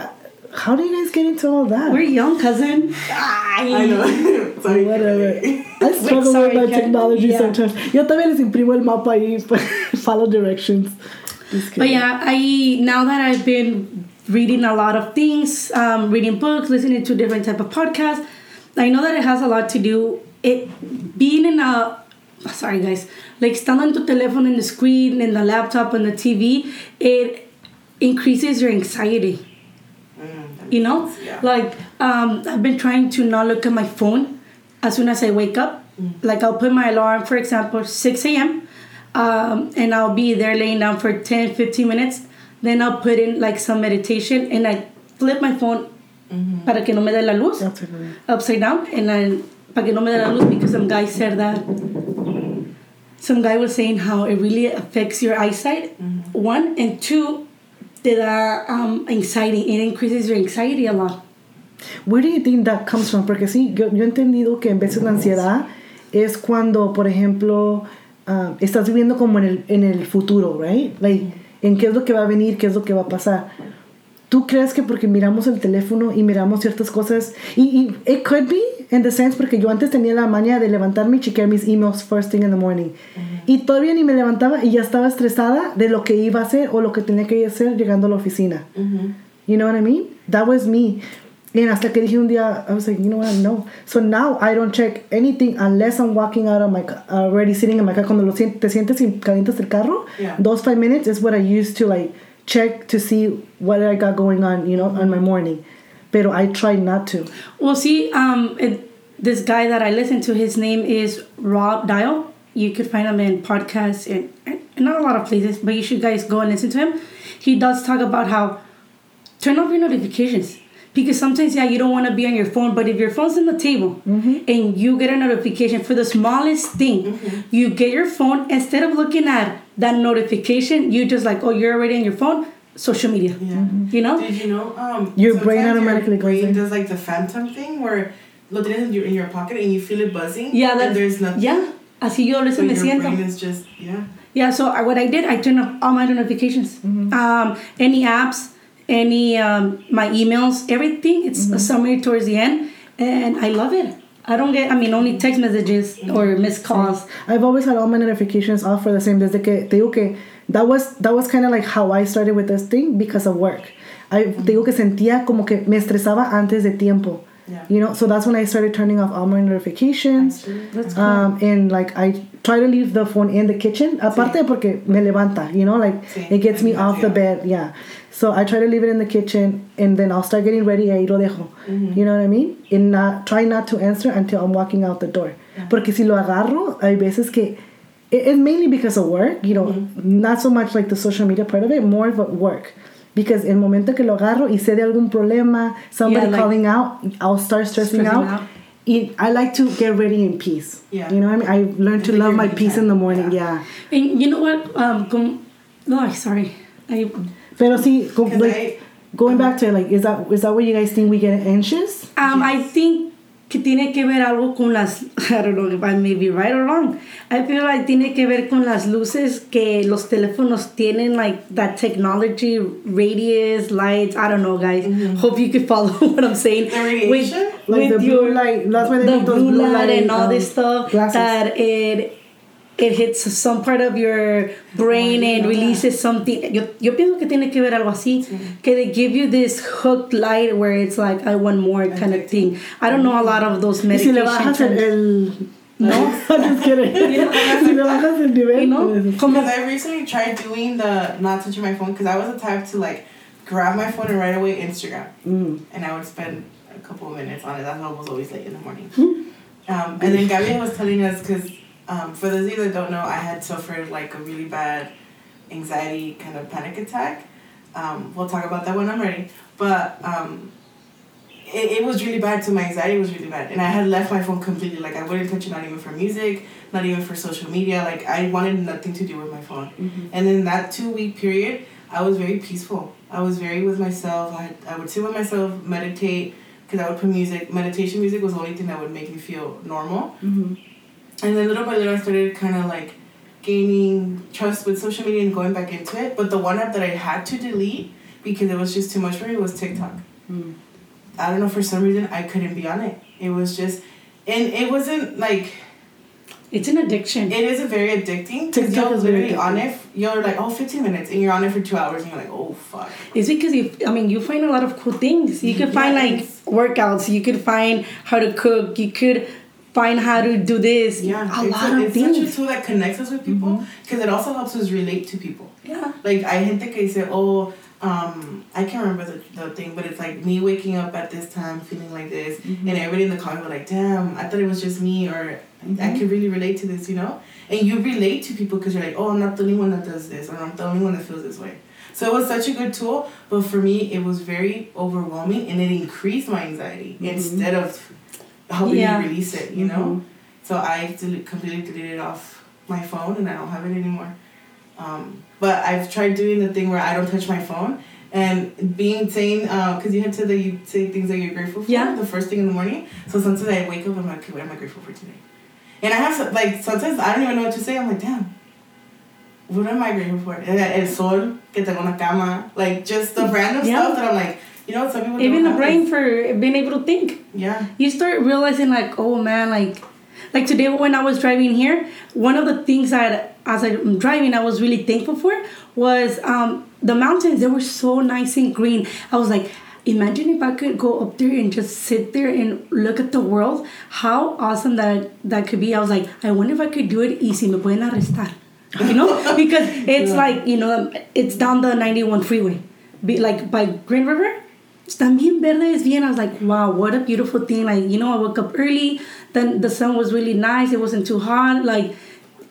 how do you guys get into all that? We're young, cousin. I know. Sorry. Whatever. I struggle sorry, with my Ken. technology Yeah. sometimes. Yo también les imprimo el mapa y follow directions. But yeah, I now that I've been reading a lot of things, um, reading books, listening to different type of podcasts, I know that it has a lot to do. It being in a sorry guys, like standing en tu teléfono in the screen, and the laptop, and the TV, it increases your anxiety. Mm, You know, Yeah. like um, I've been trying to not look at my phone as soon as I wake up. Like I'll put my alarm, for example, 6 a.m. Um, and I'll be there laying down for 10, 15 minutes. Then I'll put in like some meditation and I flip my phone para que no me dé la luz That's what I mean. upside down and then para que no me dé la luz because some guy said that some guy was saying how it really affects your eyesight one and two te da um, anxiety it increases your anxiety a lot Where do you think that comes from? Porque sí, yo, yo he entendido que en veces la ansiedad es cuando, por ejemplo, ah, estás viviendo como en el, en el futuro, right? Like, en qué es lo que va a venir, qué es lo que va a pasar. ¿Tú crees que porque miramos el teléfono y miramos ciertas cosas, y, y it could be, in the sense, porque yo antes tenía la maña de levantarme y chequear mis emails first thing in the morning. Y todavía ni me levantaba y ya estaba estresada de lo que iba a hacer o lo que tenía que hacer llegando a la oficina. You know what I mean? That was me. And hasta que dije un día, I was like, you know what, no. So now I don't check anything unless I'm walking out of my car, already sitting in my car. Cuando lo sien- te sientes y calientas el carro, Yeah. those five minutes is what I used to like check to see what I got going on, you know, on my morning. Pero I try not to. well see um, it, this guy that i listen to his name is rob dial you could find him in podcasts and, and not a lot of places but you should guys go and listen to him he does talk about how turn off your notifications because sometimes yeah you don't want to be on your phone but if your phone's on the table and you get a notification for the smallest thing you get your phone instead of looking at that notification you just like oh you're already on your phone social media Yeah. you know Did you know? Um, Your brain automatically your brain does like the phantom thing where look at it in your, in your pocket and you feel it buzzing. yeah that there's nothing. yeah así yo a So veces me your siento brain is just yeah. Yeah, so I, what I did, I turned off all my notifications. Mm-hmm. Um, any apps, any um, my emails, everything. It's Mm-hmm. a summary towards the end, and I love it. I don't get, I mean, only text messages or missed calls. I've always had all my notifications off for the same desde que te digo que that was that was kind of like how I started with this thing because of work. I te digo que sentía como que me estresaba antes de tiempo. Yeah. You know, so that's when I started turning off all my notifications. That's cool. Um, and like I try to leave the phone in the kitchen. Aparte porque me levanta, you know, like Sí, it gets me yeah. off the bed. Yeah. So I try to leave it in the kitchen and then I'll start getting ready ahí lo dejo. You know what I mean? And not, try not to answer until I'm walking out the door. Porque si lo agarro, hay veces que it, it's mainly because of work, you know, not so much like the social media part of it, more of work. Because el momento que lo agarro y sé de algún problema, somebody Yeah, like- calling out, I'll start stressing, Stressing out. out. I like to get ready in peace. Yeah. You know what I mean? I learned to love my peace in the morning, Yeah. yeah. and you know what? Um, com- oh, sorry. I, Pero sí, co- 'Cause like, I- going back to like, is that is that what you guys think we get anxious? um, I think que tiene que ver algo con las, I don't know if I may be right or wrong. I feel like tiene que ver con las luces que los teléfonos tienen, like that technology, radius, lights. I don't know, guys. Hope you could follow what I'm saying. The radiation? Like the blue light, that's why they the blue blue light light, and all um, this stuff glasses. that it it hits some part of your brain and releases something. Yo, yo pienso que tiene que ver algo así. Que they give you this hooked light where it's like, I want more kind of thing. I don't know a lot of those Y si medication le bajas terms. el No. just kidding. si le bajas el nivel, You know? Because I recently tried doing the not touching my phone because I was the type to like grab my phone and right away Instagram. mm, And I would spend a couple of minutes on it. That's why I was always late in the morning. Hmm. Um, and then Gabby was telling us because um, for those of you that don't know, I had suffered like a really bad anxiety kind of panic attack. Um, we'll talk about that when I'm ready. But um, it, it was really bad. So my anxiety was really bad, and I had left my phone completely. Like I wouldn't touch it, not even for music, not even for social media. Like I wanted nothing to do with my phone. And in that two week period, I was very peaceful. I was very with myself. I, I would sit with myself, meditate, because I would put music. Meditation music was the only thing that would make me feel normal. mhm. And then little by little, I started kind of like gaining trust with social media and going back into it. But the one app that I had to delete because it was just too much for me was TikTok. Mm. I don't know, for some reason, I couldn't be on it. It was just, and it wasn't like, it's an addiction. it is a very addicting TikTok you're is very literally on it. You're like, oh, 15 minutes, and you're on it for two hours, and you're like, oh, fuck. It's because you, I mean, you find a lot of cool things. You could find like workouts. You could find how to cook. You could find how to do this. Yeah, a it's, lot a, of it's such a tool that connects us with people mm-hmm. because it also helps us relate to people. Yeah. Like I gente que dice, oh, um, I can't remember the, the thing, but it's like me waking up at this time feeling like this, mm-hmm. and everybody in the comments were like, damn, I thought it was just me, or I mm-hmm. can really relate to this, you know. And you relate to people because you're like, oh, I'm not the only one that does this, or I'm the only one that feels this way. So it was such a good tool, but for me, it was very overwhelming, and it increased my anxiety instead of helping Yeah. me release it, you know. So I del- completely deleted off my phone, and I don't have it anymore. Um, but I've tried doing the thing where I don't touch my phone and being saying because you had said that you say things that you're grateful for Yeah. the first thing in the morning. So sometimes I wake up and I'm like, okay, what am I grateful for today? And I have some- like sometimes I don't even know what to say. I'm like, damn. What am I grateful for? El sol, que tengo una cama, like just the random Yeah. stuff that I'm like, you know, some people Even the brain this. for being able to think. Yeah. you start realizing like oh man like like today when i was driving here one of the things that as i'm driving i was really thankful for was um, the mountains they were so nice and green. I was like imagine if i could go up there and just sit there and look at the world. How awesome that that could be. I was like i wonder if i could do it y si me pueden arrestar. You know? Because it's like you know it's down the 91 freeway. Be like by green river están bien verdes bien i was like wow what a beautiful thing like you know i woke up early then the sun was really nice it wasn't too hot like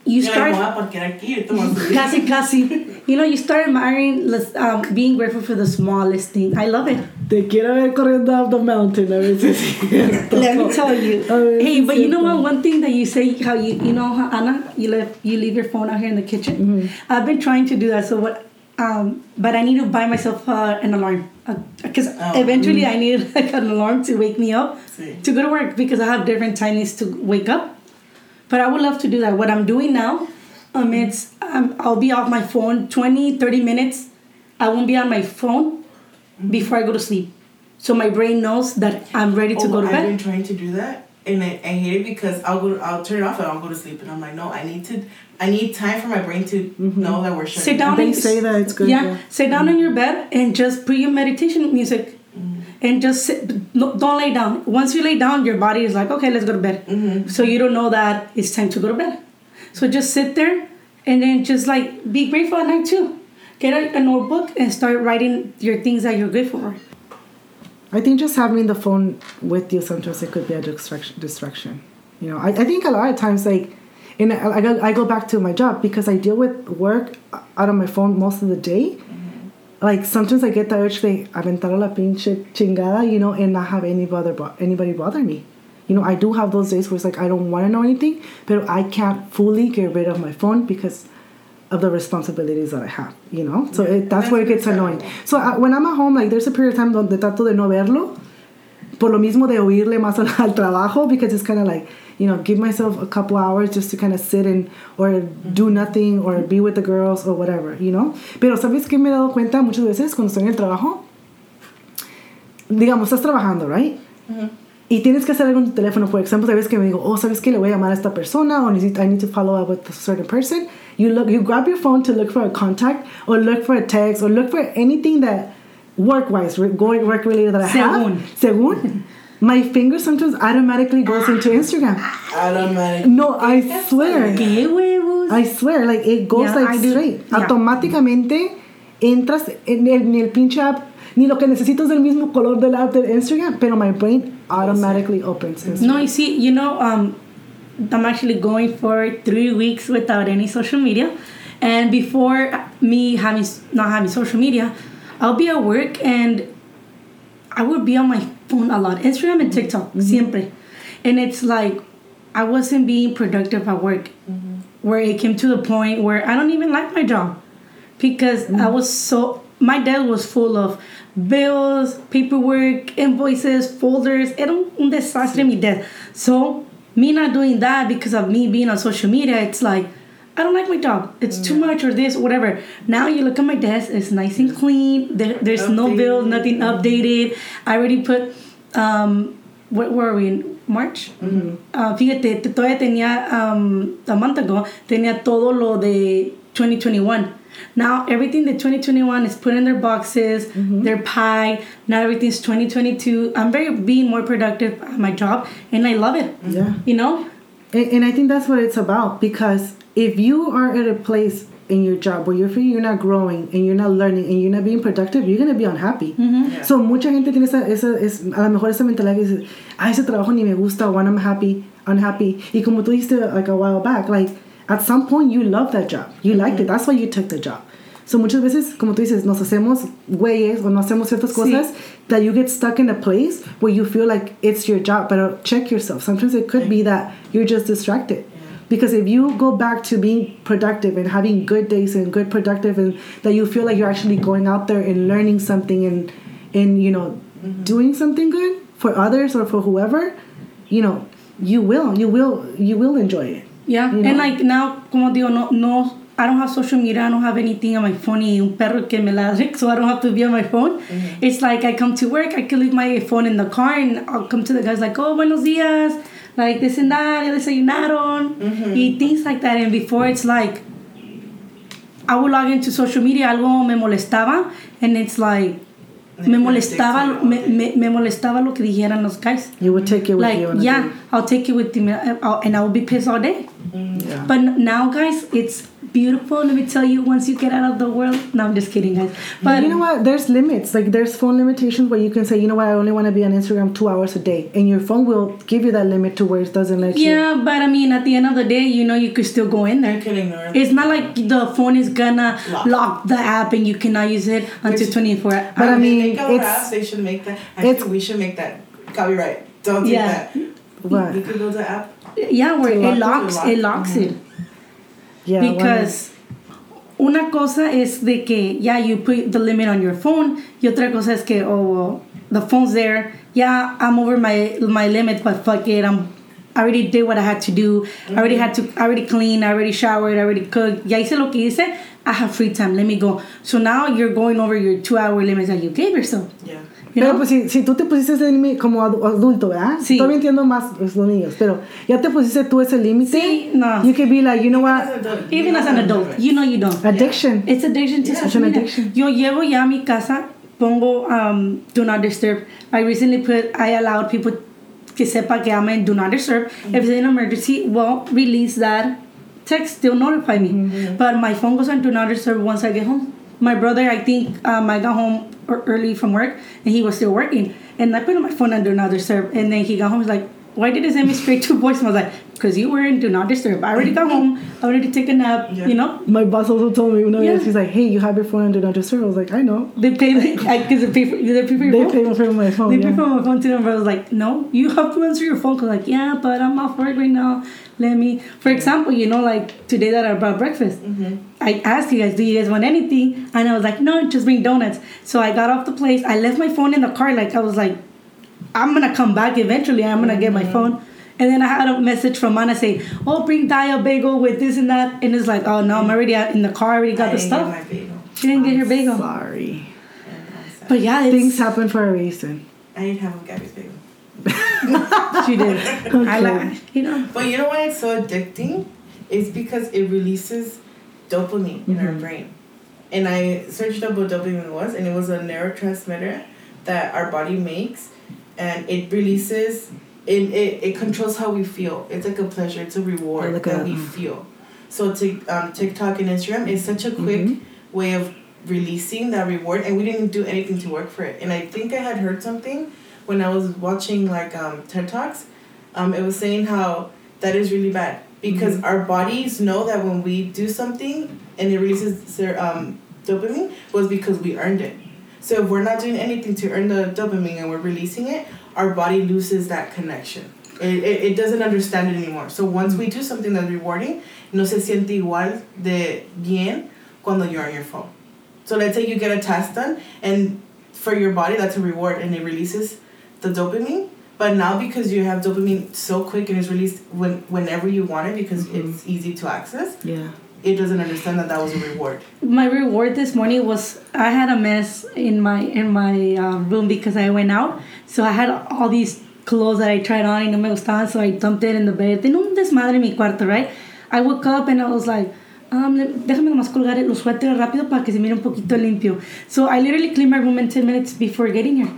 you start like, "Voy a parquear aquí, ahorita me voy a subir." casi casi. You know you start admiring um, being grateful for the smallest thing. I love it. Te quiero ver corriendo up the mountain a ver si es cierto. let me tell you. A ver si hey but you know what? One thing that you say how you you know how anna you left you leave your phone out here in the kitchen. Mm-hmm. i've been trying to do that so what um, but I need to buy myself uh, an alarm because Oh. eventually I need like an alarm to wake me up Sí. to go to work because I have different timings to wake up. But I would love to do that. What I'm doing now, um, it's um, I'll be off my phone 20, 30 minutes. I won't be on my phone before I go to sleep. So my brain knows that I'm ready to oh, go to bed. I've been trying to do that, and I, I hate it because I'll go, I'll turn it off and I'll go to sleep, and I'm like, no, I need to, I need time for my brain to know that we're shutting Sit down They and say that it's good. yeah, yeah. sit down in your bed and just put your meditation music Mm. and just sit. No, don't lay down. Once you lay down, your body is like, okay, let's go to bed. Mm-hmm. So you don't know that it's time to go to bed. So just sit there and then just like be grateful at night too. Get a, a notebook and start writing your things that you're grateful for. I think just having the phone with you sometimes it could be a distraction. Distraction, you know. I, I think a lot of times like, and I, I go- back to my job because I deal with work out of my phone most of the day. Like sometimes I get the urge to aventar a la pinche chingada, you know, and not have any bother anybody bother me. You know, I do have those days where it's like I don't want to know anything, but I can't fully get rid of my phone because of the responsibilities that I have, you know? So it, that's That's where it gets understandable. annoying. So uh, when I'm at home, like there's a period of time donde trato de no verlo, por lo mismo de oírle más al, al trabajo, because it's kind of like, you know, give myself a couple hours just to kind of sit and, or do mm-hmm. nothing, or be with the girls, or whatever, you know? Pero ¿sabes qué me he dado cuenta muchas veces cuando estoy en el trabajo? Digamos, estás trabajando, right? Mm-hmm. y tienes que hacer algo en tu teléfono. Por ejemplo, sabes que me digo, oh, sabes que le voy a llamar a esta persona o necesito, I need to follow up with a certain person. You look, you grab your phone to look for a contact or look for a text or look for anything that work-wise, going work related that I Según. have. Según. My finger sometimes automatically goes into Instagram. Automatic. No, I swear. ¿Qué huevos? I swear, like it goes Yeah, like I do. straight. Yeah. Automáticamente entras en el, en el pinche app. Ni lo que necesito es del mismo color del app de Instagram, pero my brain automatically opens Instagram. No, you see, you know, um, I'm actually going for three weeks without any social media. And before me having not having social media, I'll be at work and I would be on my phone a lot. Instagram and TikTok, mm-hmm. siempre. And it's like I wasn't being productive at work. Mm-hmm. Where it came to the point where I don't even like my job. Because I mm-hmm. was so my desk was full of bills, paperwork, invoices, folders. Era un, un desastre mi desk. So me not doing that because of me being on social media, it's like I don't like my job. It's too much or this, whatever. Now you look at my desk, it's nice and clean. There, there's no Updated. bills, nothing updated. I already put, um, what were we in March? Uh, fíjate, te- todavía tenía, um, a month ago, tenía todo lo de 2021. Now everything that 2021 is put in their boxes, their pie. Now everything's 2022. I'm very being more productive at my job, and I love it. Yeah. You know, And, and I think that's what it's about because if you are at a place in your job where you're feeling you're not growing and you're not learning and you're not being productive, you're going to be unhappy. So mucha gente tiene esa, esa es, a lo mejor esa mentalidad que dice, ah, ese trabajo ni me gusta, o I'm happy, unhappy. Y como tú dijiste like a while back, like at some point you love that job. You liked it. That's why you took the job. So muchas veces, como tú dices, nos hacemos güeyes o no hacemos ciertas Sí. cosas that you get stuck in a place where you feel like it's your job. But check yourself. Sometimes it could be that you're just distracted. Because if you go back to being productive and having good days and good productive and that you feel like you're actually going out there and learning something and and you know mm-hmm. doing something good for others or for whoever, you know, you will you will you will enjoy it. Yeah, You and like now, como digo, no, no, I don't have social media. I don't have anything on my phone. Y un perro que me ladre, so I don't have to be on my phone. Mm-hmm. It's like I come to work, I can leave my phone in the car, and I'll come to the guys like, oh, buenos dias, like this and that, ya desayunaron, mm-hmm. y things like that. And before it's like, I would log into social media, algo me molestaba, and it's like, Like, me molestaba, me, me, me molestaba lo que dijeran los guys. You would take it with Like, you. on a yeah, date. I'll take it with me, and I will be pissed all day. Mm-hmm. Yeah. But now, guys, it's beautiful. Let me tell you, once you get out of the world. No, I'm just kidding, guys. But you know what? There's limits. Like there's phone limitations where you can say, you know what, I only want to be on Instagram two hours a day, and your phone will give you that limit to where it doesn't let you. yeah, but I mean, at the end of the day, you know, you could still go in You there. can ignore it. It's not like the phone is gonna Lock. lock, the app and you cannot use it until Which- 24 hours. But I When they mean, make it's- apps, they should make that. it's- Actually, we should make that copyright. Don't take Yeah. that. What? You could build an app. Yeah, where To it lock it, locks, lock. it locks it. Mm-hmm. Yeah. Because una cosa es de que, yeah, you put the limit on your phone. Y otra cosa es que, oh, well, the phone's there. Yeah, I'm over my my limit, but fuck it. I'm, I already did what I had to do. I already had to, I already cleaned, I already showered, I already cooked. Ya hice lo que hice. I have free time. Let me go. So now you're going over your two hour limits that you gave yourself. Yeah. Pero know? pues si, si tú te pusiste ese límite como adu- adulto, ¿verdad? Sí. Todavía entiendo más los niños, pero ya te pusiste tú ese límite. Sí, no. You could be like, you know what? Even as an adult, you know you don't. Addiction. It's addiction to Yeah, social media. addiction. Yo llego ya a mi casa, pongo um, do not disturb. I recently put, I allowed people que sepa que I'm in do not disturb. If it's an emergency, well, release that text, they'll notify me. But my phone goes on do not disturb once I get home. My brother, I think um, I got home early from work and he was still working. And I put my phone under another not disturb. And then he got home, he's like, why did it send me straight to voicemail? I was like, because you were in do not disturb. I already got home. I already took a nap, Yeah. you know? My boss also told me, no, Yeah. he's like, hey, you have your phone on Do Not Disturb. I was like, I know. They pay because they pay for they pay for your They phone. pay me for my phone. They yeah. pay for my phone too. And I was like, no, you have to answer your phone. Cause like, yeah, but I'm off work right now. Let me, for example, you know, like today that I brought breakfast. Mm-hmm. I asked you guys, do you guys want anything? And I was like, no, just bring donuts. So I got off the place. I left my phone in the car. Like I was like, I'm gonna come back eventually. I'm gonna get my mm-hmm. phone. And then I had a message from Anna saying, "Oh, bring Dia bagel with this and that." And it's like, "Oh no, I'm already out in the car. I already got I the didn't get stuff." my bagel. She didn't get her bagel. Sorry. But yeah, it's, Things happen for a reason. I didn't have a Gabby's bagel. she did. I like, you know. But you know why it's so addicting? It's because it releases dopamine in our mm-hmm. brain. And I searched up what dopamine was, and it was a neurotransmitter that our body makes, and it releases. It, it, it controls how we feel. It's like a pleasure. It's a reward look that at- we feel. So to, um, TikTok and Instagram is such a quick way of releasing that reward, and we didn't do anything to work for it. And I think I had heard something when I was watching like um, TED Talks. Um, it was saying how that is really bad because our bodies know that when we do something and it releases their um, dopamine was because we earned it. So if we're not doing anything to earn the dopamine and we're releasing it, our body loses that connection. It, it, it doesn't understand it anymore. So once we do something that's rewarding, no se siente igual de bien cuando you're on your phone. So let's say you get a task done, and for your body, that's a reward, and it releases the dopamine. But now because you have dopamine so quick and it's released when whenever you want it because mm-hmm. it's easy to access, Yeah. It doesn't understand that that was a reward. my reward this morning was I had a mess in my in my um, room because I went out. So I had all these clothes that I tried on y no me gustaban, so I dumped it in the bed. Tenía un desmadre en mi cuarto, right? I woke up and I was like, um, déjame nomás colgar los suéteres rápido para que se mire un poquito limpio. So I literally cleaned my room in 10 minutes before getting here.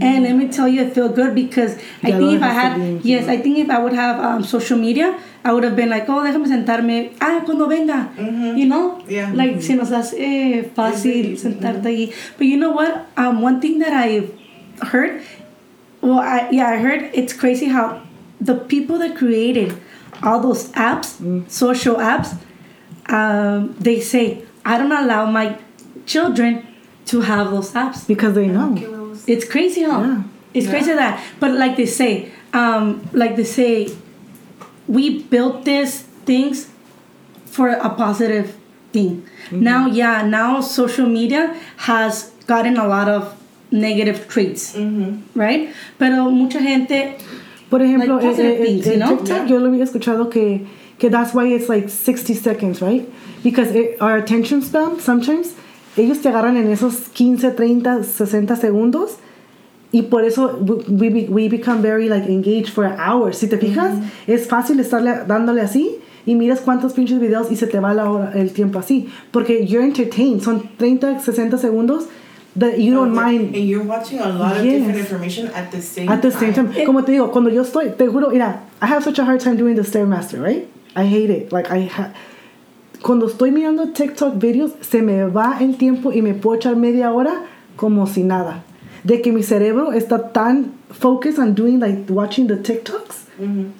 And let me tell you, it felt good because I Ya think if I had, yes, I think if I would have um, social media, I would have been like, oh, déjame sentarme, ah, cuando venga, you know? Yeah. Like, se nos hace fácil sentarte ahí. But you know what? Um, one thing that I heard, well, I, yeah, I heard it's crazy how the people that created all those apps, social apps, um, they say, I don't allow my children to have those apps. Because they know. It's crazy, huh? Yeah. It's crazy that, but like they say, um, like they say, we built these things for a positive thing. Mm-hmm. Now, yeah, now social media has gotten a lot of negative traits, mm-hmm. right? Pero mucha gente, Por ejemplo, Like positive eh, eh, en- en- things, you en know? TikTok yo lo había escuchado que, que that's why it's like 60 seconds, right? Because it, our attention span, sometimes, ellos te agarran en esos 15, 30, 60 segundos y por eso we, we, we become very like engaged for hours. Si te fijas, es fácil estarle dándole así y miras cuántos pinches videos y se te va la hora, el tiempo así. Porque you're entertained, son 30, 60 segundos that you don't mind And you're watching a lot of Yes. different information at the same At the same time, como te digo, cuando yo estoy, te juro, mira, I have such a hard time doing the Stairmaster, right? I hate it. Like, I ha Cuando estoy mirando TikTok videos, se me va el tiempo y me puedo echar media hora como si nada. De que mi cerebro está tan focused on doing, like, watching the TikToks,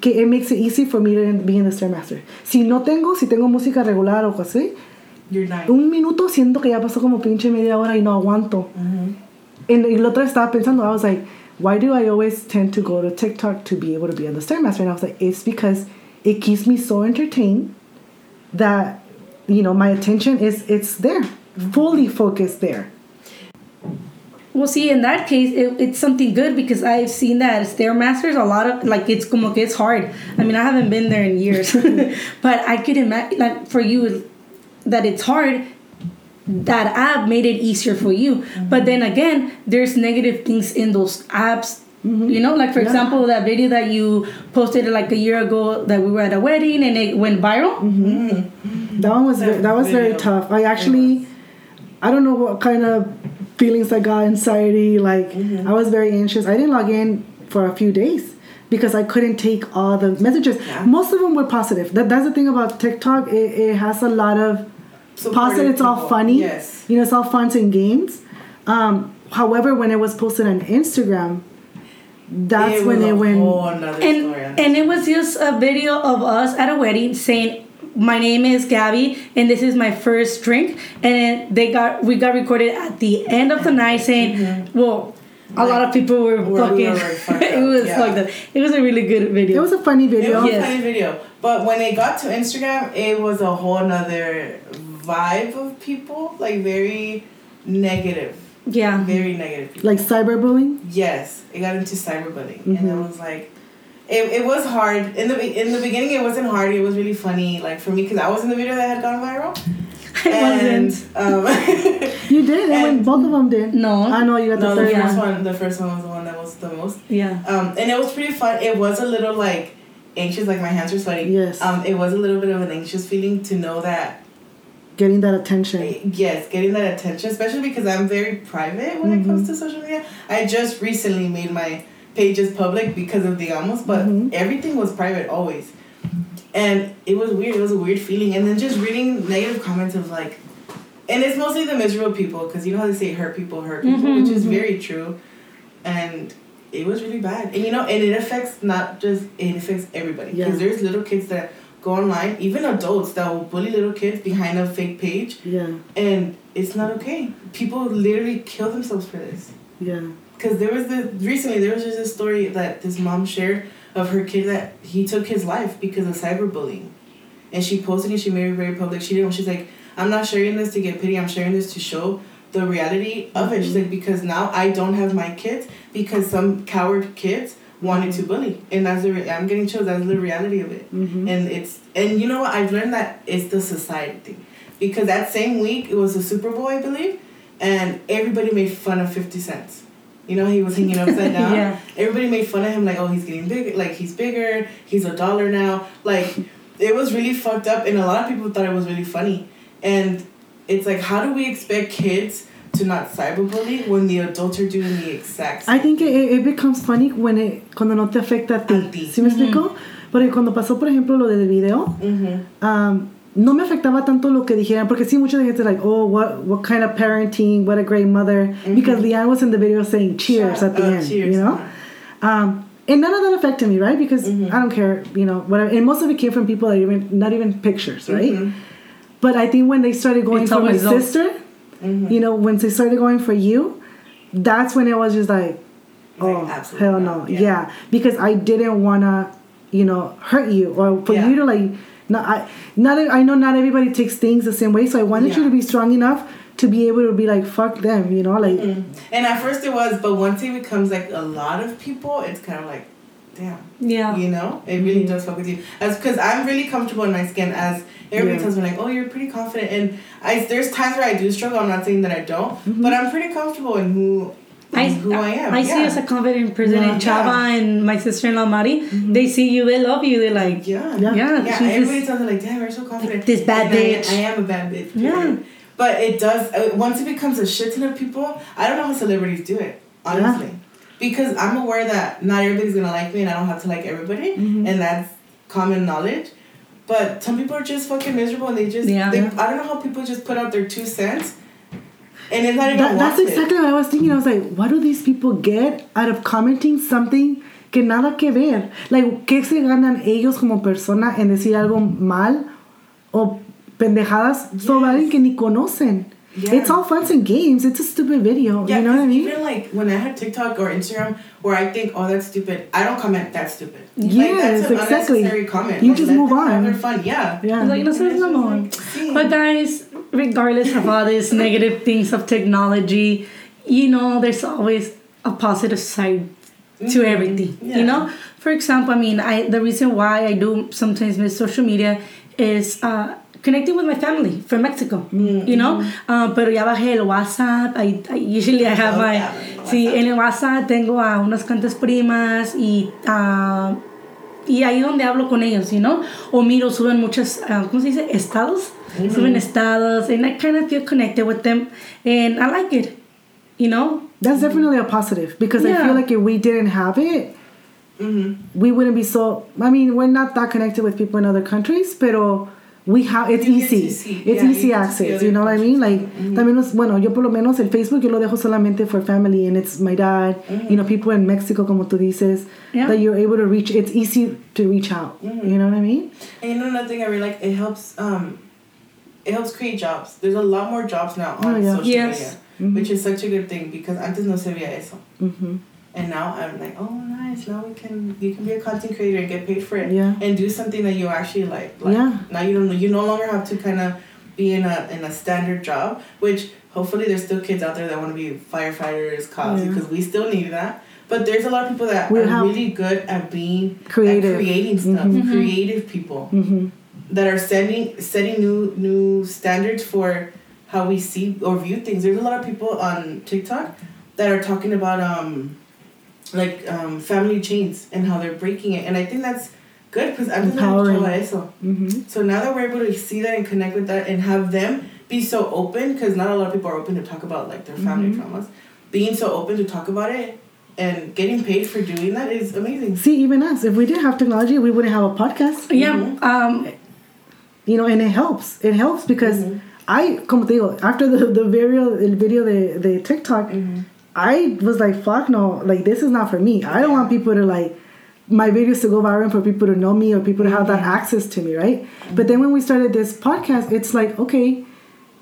que it makes it easy for me to be in the Stairmaster. Si no tengo, si tengo música regular o algo así, un minuto siento que ya pasó como pinche media hora y no aguanto. And y la otra estaba pensando, I was like, why do I always tend to go to TikTok to be able to be on the Stairmaster? And I was like, it's because it keeps me so entertained that, you know, my attention is, it's there, fully focused there. Well, see, in that case, it, it's something good because I've seen that Stairmasters, a lot of, like, it's como que it's hard. I mean, I haven't been there in years, but I could imagine, like, for you, that it's hard, that app made it easier for you. Mm-hmm. But then again, there's negative things in those apps. Mm-hmm. You know, like for Yeah. example, that video that you posted like a year ago that we were at a wedding and it went viral. Mm-hmm. That one was, That that was very tough. I actually, I don't know what kind of feelings I got, anxiety, like, I was very anxious. I didn't log in for a few days because I couldn't take all the messages. Yeah. Most of them were positive. That, that's the thing about TikTok. It, it has a lot of Supportive positive. It's all funny. Yes. You know, it's all fun and games. Um, however, when it was posted on Instagram, that's It when it went. whole another and story. and it was just a video of us at a wedding saying my name is Gabby and this is my first drink and they got we got recorded at the end of the night saying well a lot of people were Where fucking we were it was yeah. fucked up it was a really good video It was a funny video. It video. was Yes. a funny video. But when it got to Instagram, it was a whole nother vibe of people. Like very negative. yeah Very negative people. Like cyberbullying. Yes. It got into cyberbullying. Mm-hmm. And it was like it, it was hard. In the in the beginning it wasn't hard. It was really funny like for me cuz I was in the video that had gone viral. it wasn't and, um, You did, and, when And- both of them did. No. I know you got the No, the third first one. one, the first one was the one that was the most. Yeah. Um, and it was pretty fun. It was a little like anxious, like my hands were sweaty. Yes. Um, it was a little bit of an anxious feeling to know that Getting that attention. yes, getting that attention, especially because I'm very private when it comes to social media. I just recently made my pages public because of Digamos, but Mhm. everything was private always. And it was weird. It was a weird feeling. And then just reading negative comments of like, and it's mostly the miserable people because you know how they say hurt people hurt people, Mhm, which is mhm. very true. And it was really bad. And you know, and it affects not just, it affects everybody. Yeah. Because there's little kids that go online, even adults that will bully little kids behind a fake page Yeah, and it's not okay. People literally kill themselves for this. yeah. Because there was the recently there was just a story that this mom shared of her kid that he took his life because of cyberbullying, and she posted it. She made it very public. She didn't. She's like, I'm not sharing this to get pity. I'm sharing this to show the reality of it. She's like, because now I don't have my kids because some coward kids wanted to bully, and that's the re- I'm getting chills. That's the reality of it, Mhm. and it's and you know what I've learned that it's the society thing, because that same week it was the Super Bowl I believe, and everybody made fun of Fifty Cents. You know he was hanging upside down. Yeah. Everybody made fun of him like, oh, he's getting big, like he's bigger, he's a dollar now. Like it was really fucked up, and a lot of people thought it was really funny. And it's like, how do we expect kids to not cyberbully when the adults are doing the exact same? I think it, it becomes funny when it, cuando no te afecta a ti. A ti. ¿Sí me explico? Porque cuando pasó, por ejemplo, lo del video, Mm-hmm. um, no me afectaba tanto lo que dijeran, porque sí, mucha gente like, oh, what, what kind of parenting, what a great mother, because Leanne was in the video saying cheers Shout- at the end, cheers, you know? Um, and none of that affected me, right? Because Mm-hmm. I don't care, you know, whatever. And most of it came from people that even, not even pictures, right? Mhm. But I think when they started going It's for my those- sister, you know, when they started going for you, that's when it was just like, Like, oh, absolutely hell no. Yeah. Yeah. Because I didn't want to, you know, hurt you or for Yeah. you to like, not, I, not, I know not everybody takes things the same way. So I wanted you to be strong enough to be able to be like, fuck them, you know, like, Mhm. And at first it was, but once it becomes like a lot of people, it's kind of like, damn. Yeah. You know, it really does fuck with you. As because I'm really comfortable in my skin. As everybody Yeah. tells me, like, oh, you're pretty confident. And I there's times where I do struggle. I'm not saying that I don't, but I'm pretty comfortable in who I, who I am. I see you as a confident person, Yeah. and Chava and my sister-in-law Mari, they see you, they love you. They're like, yeah. Yeah. yeah, Yeah, she's everybody just, tells me like, damn, you're so confident. this bad And I- bitch. I, am a bad bitch. Yeah. But it does uh, once it becomes a shit ton of people. I don't know how celebrities do it, honestly, because I'm aware that not everybody's gonna like me, and I don't have to like everybody, Mm-hmm. and that's common knowledge. But some people are just fucking miserable, and they just Yeah. they, I don't know how people just put out their two cents, and it's not even that, that's exactly what I was thinking. I was like, what do these people get out of commenting something que nada que ver? Like, ¿qué se ganan ellos como persona en decir algo mal o pendejadas sobre Yes. alguien que ni conocen? Yeah. It's all fun and games. It's a stupid video. Yeah, you know what I 'cause mean? Even like when I had TikTok or Instagram where I think, oh, that's stupid, I don't comment that's stupid. Yes, like, that's an exactly. unnecessary comment. You Like, just move them have on. their fun. Yeah. Yeah. like, no And seas it's just mamón. like. But guys, regardless of all these negative things of technology, you know, there's always a positive side to Mhm. everything. Yeah. You know, for example, I mean, I the reason why I do sometimes miss social media is uh, connecting with my family from Mexico. Mm-hmm. You know, uh, pero ya bajé el WhatsApp. I, I usually I have Oh, my yeah, sí WhatsApp. en el WhatsApp tengo a unas cuantas primas y ah, y ahí donde hablo con ellos, you know, o miro suben muchos, ah, ¿cómo se dice? Estados, suben estados, and I kind of feel connected with them, and I like it, you know. That's definitely a positive because I Yeah. feel like if we didn't have it, Mhm. we wouldn't be so. I mean, we're not that connected with people in other countries, pero we have. It's easy. It's yeah, easy get access. You know what I mean? Like cultures. también nos, bueno, yo por lo menos el Facebook yo lo dejo solamente for family and it's my dad. You know, mm. people in Mexico, como tú dices, Yeah. that you're able to reach. It's easy to reach out. Mm. You know what I mean? And you know another thing I really like, it helps um it helps create jobs. There's a lot more jobs now on Oh, yeah. social Yes. media. Mm-hmm. Which is such a good thing because antes no se veía eso. Mm-hmm. And now I'm like, oh nice, now we can you can be a content creator and get paid for it. Yeah. And do something that you actually like. like Yeah. Now you don't you no longer have to kinda be in a in a standard job, which hopefully there's still kids out there that want to be firefighters, cops, Yeah. because we still need that. But there's a lot of people that We are have- really good at being Creative. at creating stuff, Mhm. creative people hmm that are setting setting new new standards for how we see or view things. There's a lot of people on TikTok that are talking about um, like um, family chains and how they're breaking it, and I think that's good because I'm Empowering. eso. Mm-hmm. So now that we're able to see that and connect with that and have them be so open, because not a lot of people are open to talk about like their family Mhm. traumas, being so open to talk about it and getting paid for doing that is amazing. See, even us, if we didn't have technology, we wouldn't have a podcast. Yeah. Mhm. Um, You know, and it helps. It helps because Mhm. I, como te digo, after the, the video, el video de, de TikTok, Mhm. I was like, fuck no, like this is not for me. I don't want people to like my videos to go viral and for people to know me or people to have that mm-hmm. access to me, right? But then when we started this podcast, it's like, okay,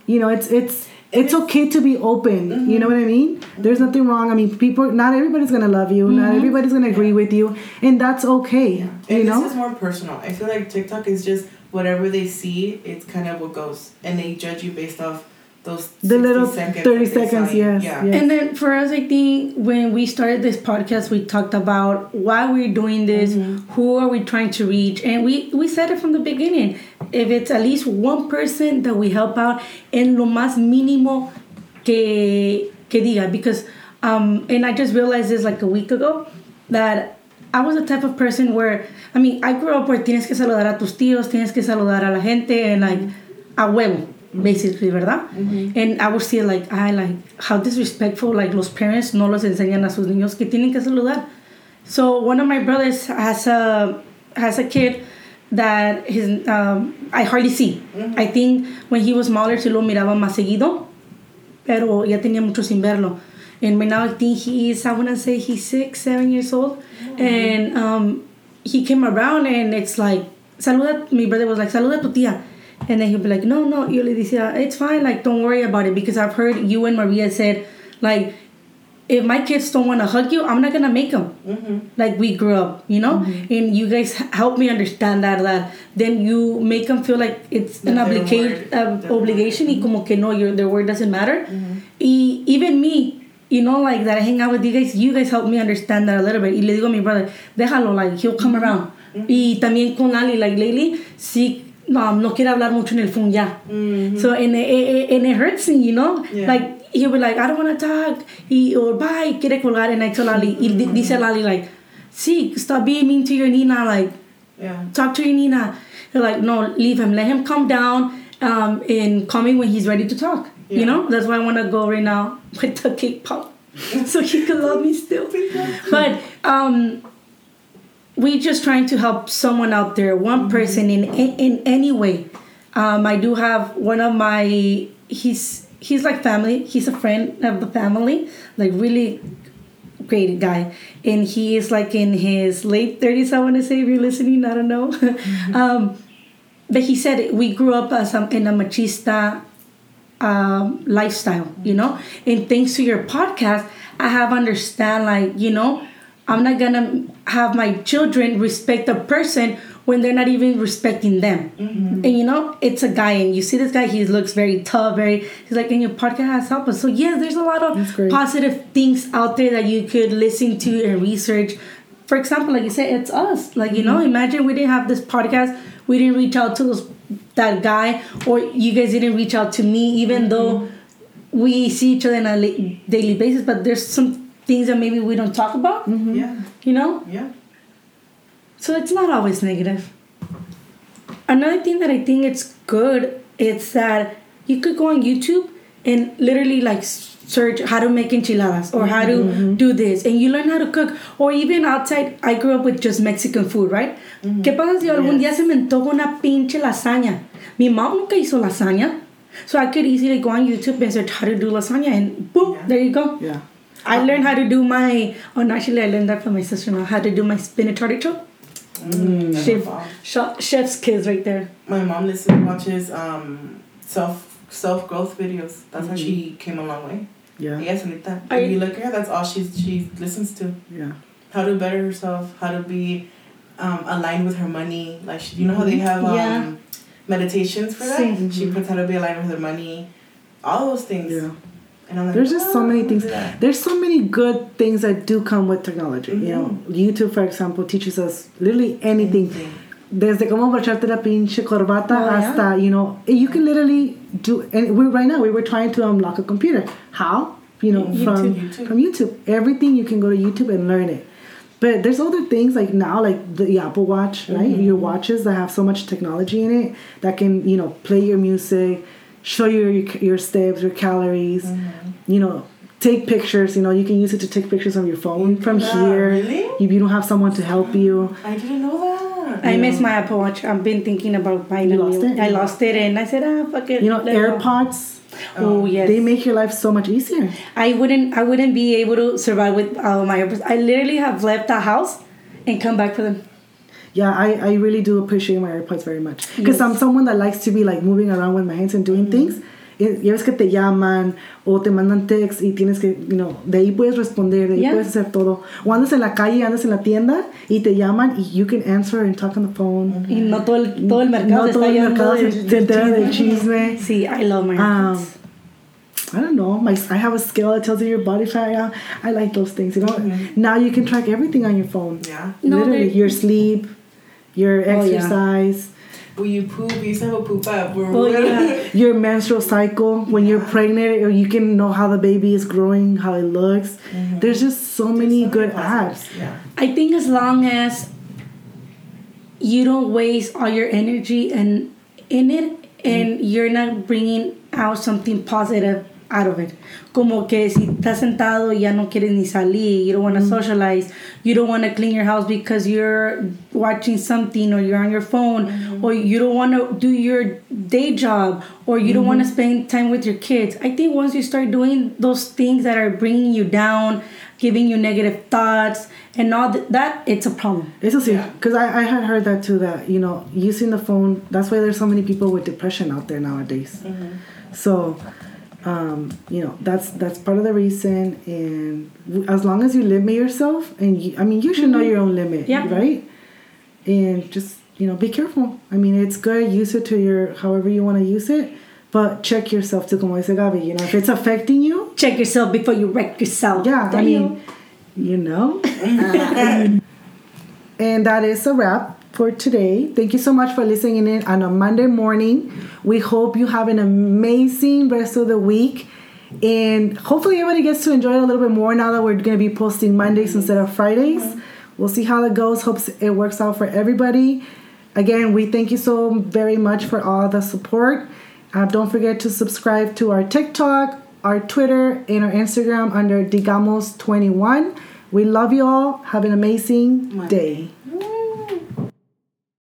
you know, it's it's it's okay to be open. You know mm-hmm. what I mean? There's nothing wrong. I mean, people not everybody's gonna love you, not mm-hmm. everybody's gonna agree with you, and that's okay. You And know? this is more personal. I feel like TikTok is just whatever they see, it's kind of what goes, and they judge you based off those The little seconds 30 that they saw seconds, you. yes, Yeah. yes. And then for us, I think when we started this podcast, we talked about why we're doing this, who are we trying to reach, and we we said it from the beginning. If it's at least one person that we help out, en lo más mínimo que que diga, because um, and I just realized this like a week ago that I was the type of person where I mean I grew up where tienes que saludar a tus tíos, tienes que saludar a la gente, and like a huevo, basically, ¿verdad? And I would see like I like how disrespectful like los parents no los enseñan a sus niños que tienen que saludar. So one of my brothers has a has a kid that his um, I hardly see. I think when he was smaller sí lo miraba más seguido, pero ya tenía mucho sin verlo. And right now I think he is I wanna say he's six, seven years old, and um, he came around and it's like saluda. My brother was like saluda a tu tía. And then he'll be like, no, no. Yo le it's fine. Like, don't worry about it because I've heard you and Maria said, like, if my kids don't want to hug you, I'm not gonna make them. Mm-hmm. Like we grew up, you know, and you guys help me understand that. That then you make them feel like it's an That their obligation, word uh, obligation, y como que no, your their word doesn't matter. Mm-hmm. Y even me, you know, like that I hang out with you guys, you guys help me understand that a little bit. Y le digo a mi brother, déjalo, like he'll come Mm-hmm. around. Y también con Lali, like lately, sí, no, no quiere hablar mucho en el phone ya. So and it, and it hurts me, you know, Yeah. like he'll be like, I don't want to talk, y, or bye, quiere colgar, and I tell Lali, y di- dice Lali like, sí, stop being mean to your Nina, like Yeah. talk to your Nina. They're like, no, leave him, let him calm down, um, and call me when he's ready to talk. Yeah. You know, that's why I want to go right now with the cake pop, so he can love me still. But um, we just trying to help someone out there, one person in in, any way. Um, I do have one of my he's he's like family. He's a friend of the family, like really great guy, and he is like in his late thirties. I want to say if you're listening, I don't know. um, but he said we grew up as a, in a machista um, lifestyle, you know. And thanks to your podcast, I have understand like you know, I'm not gonna have my children respect a person when they're not even respecting them. Mm-hmm. And you know, it's a guy, and you see this guy, he looks very tough, very. He's like, and your podcast has helped us. So yeah, there's a lot of positive things out there that you could listen to and research. For example, like you said, it's us. Like you know, mm-hmm. imagine we didn't have this podcast, we didn't reach out to those that guy, or you guys didn't reach out to me, even mm-hmm. though we see each other on a daily basis. But there's some things that maybe we don't talk about. Mm-hmm. Yeah. You know, Yeah. so it's not always negative. Another thing that I think it's good is that you could go on YouTube and literally like search how to make enchiladas or how to mm-hmm. do this and you learn how to cook or even outside I grew up with just Mexican food, right? Mm-hmm. ¿Qué pasa si algún día se me antoja una pinche lasaña? Mi mom nunca hizo lasaña. So I could easily go on YouTube and search how to do lasagna and boom, Yeah. there you go. Yeah. I learned how to do my. Oh, no, actually, I learned that from my sister-in-law. How to do my spinach artichoke. Mm, Chef, chef, chef's kids right there. My mom listens watches um self self growth videos. That's how she came a long way. Yeah. Yes, Anita. I- If you look at her, that's all she's she listens to. Yeah. How to better herself. How to be um, aligned with her money. Like she, you know how they have um, Yeah. meditations for that. Sí. She puts how to be aligned with her money. All those things. Yeah. Like, There's just so many "Oh, things. at that." There's so many good things that do come with technology. You know, YouTube, for example, teaches us literally anything. Anything. desde cómo brocharte la pinche corbata Oh, yeah. hasta, you know, you can literally do, and we right now, we were trying to unlock a computer. How? You know, YouTube, from, YouTube. from YouTube. Everything you can go to YouTube and learn it. But there's other things like now, like the Apple Watch, right? Mm-hmm. Your watches that have so much technology in it that can, you know, play your music, show you your, your steps, your calories, Mm-hmm. you know, take pictures. You know, you can use it to take pictures on your phone from Yeah, here. really? If you don't have someone to help you. I didn't know that. I miss my Apple Watch. I've been thinking about buying You a lost new. it? I lost it, and I said, ah, fuck it. You know, let. AirPods, Oh yes. they make your life so much easier. I wouldn't. I wouldn't be able to survive with all my AirPods. I literally have left the house and come back for them. Yeah, I, I really do appreciate my AirPods very much. Because Yes. I'm someone that likes to be like moving around with my hands and doing things. Y- Ya ves que te llaman o te mandan text y tienes que, you know, de ahí puedes responder, de ahí Yeah. puedes hacer todo. O andas en la calle, andas en la tienda y te llaman y you can answer and talk on the phone. Y no todo el, todo el mercado No se todo está el mercado llenando se entera del chisme. Sí, I love my Um, I don't know. My I have a scale that tells you your body fat. I, I like those things. You know. Now you can track everything on your phone. Yeah. No, Literally, your sleep, your Oh, yeah. exercise, When you poop, you used to have a poop app. Where Oh, yeah. your menstrual cycle. When you're pregnant, or you can know how the baby is growing, how it looks. Mm-hmm. There's just so many good apps. Yeah. I think as long as you don't waste all your energy and in it and mm-hmm. you're not bringing out something positive out of it. Como que si estás sentado y ya no quieres ni salir, you don't want to mm-hmm. socialize, you don't want to clean your house because you're watching something or you're on your phone mm-hmm. or you don't want to do your day job or you don't want to mm-hmm. spend time with your kids. I think once you start doing those things that are bringing you down, giving you negative thoughts and all th- that, it's a problem. It's a Yeah. because I, I had heard that too. That you know, using the phone. That's why there's so many people with depression out there nowadays. So, um, you know, that's that's part of the reason. And as long as you limit yourself, and you, I mean, you should know your own limit, Yeah. right? And just you know, be careful. I mean, it's good. Use it to your however you want to use it, but check yourself too. Como dice Gabi, you know, if it's affecting you, Check yourself before you wreck yourself. yeah, I mean, you know. and that is a wrap for today. Thank you so much for listening in on a Monday morning. We hope you have an amazing rest of the week. And hopefully everybody gets to enjoy it a little bit more now that we're going to be posting Mondays instead of Fridays. We'll see how it goes. Hopes it works out for everybody. Again, we thank you so very much for all the support. Uh, don't forget to subscribe to our TikTok, our Twitter, and our Instagram under Digamos21. We love you all. Have an amazing day.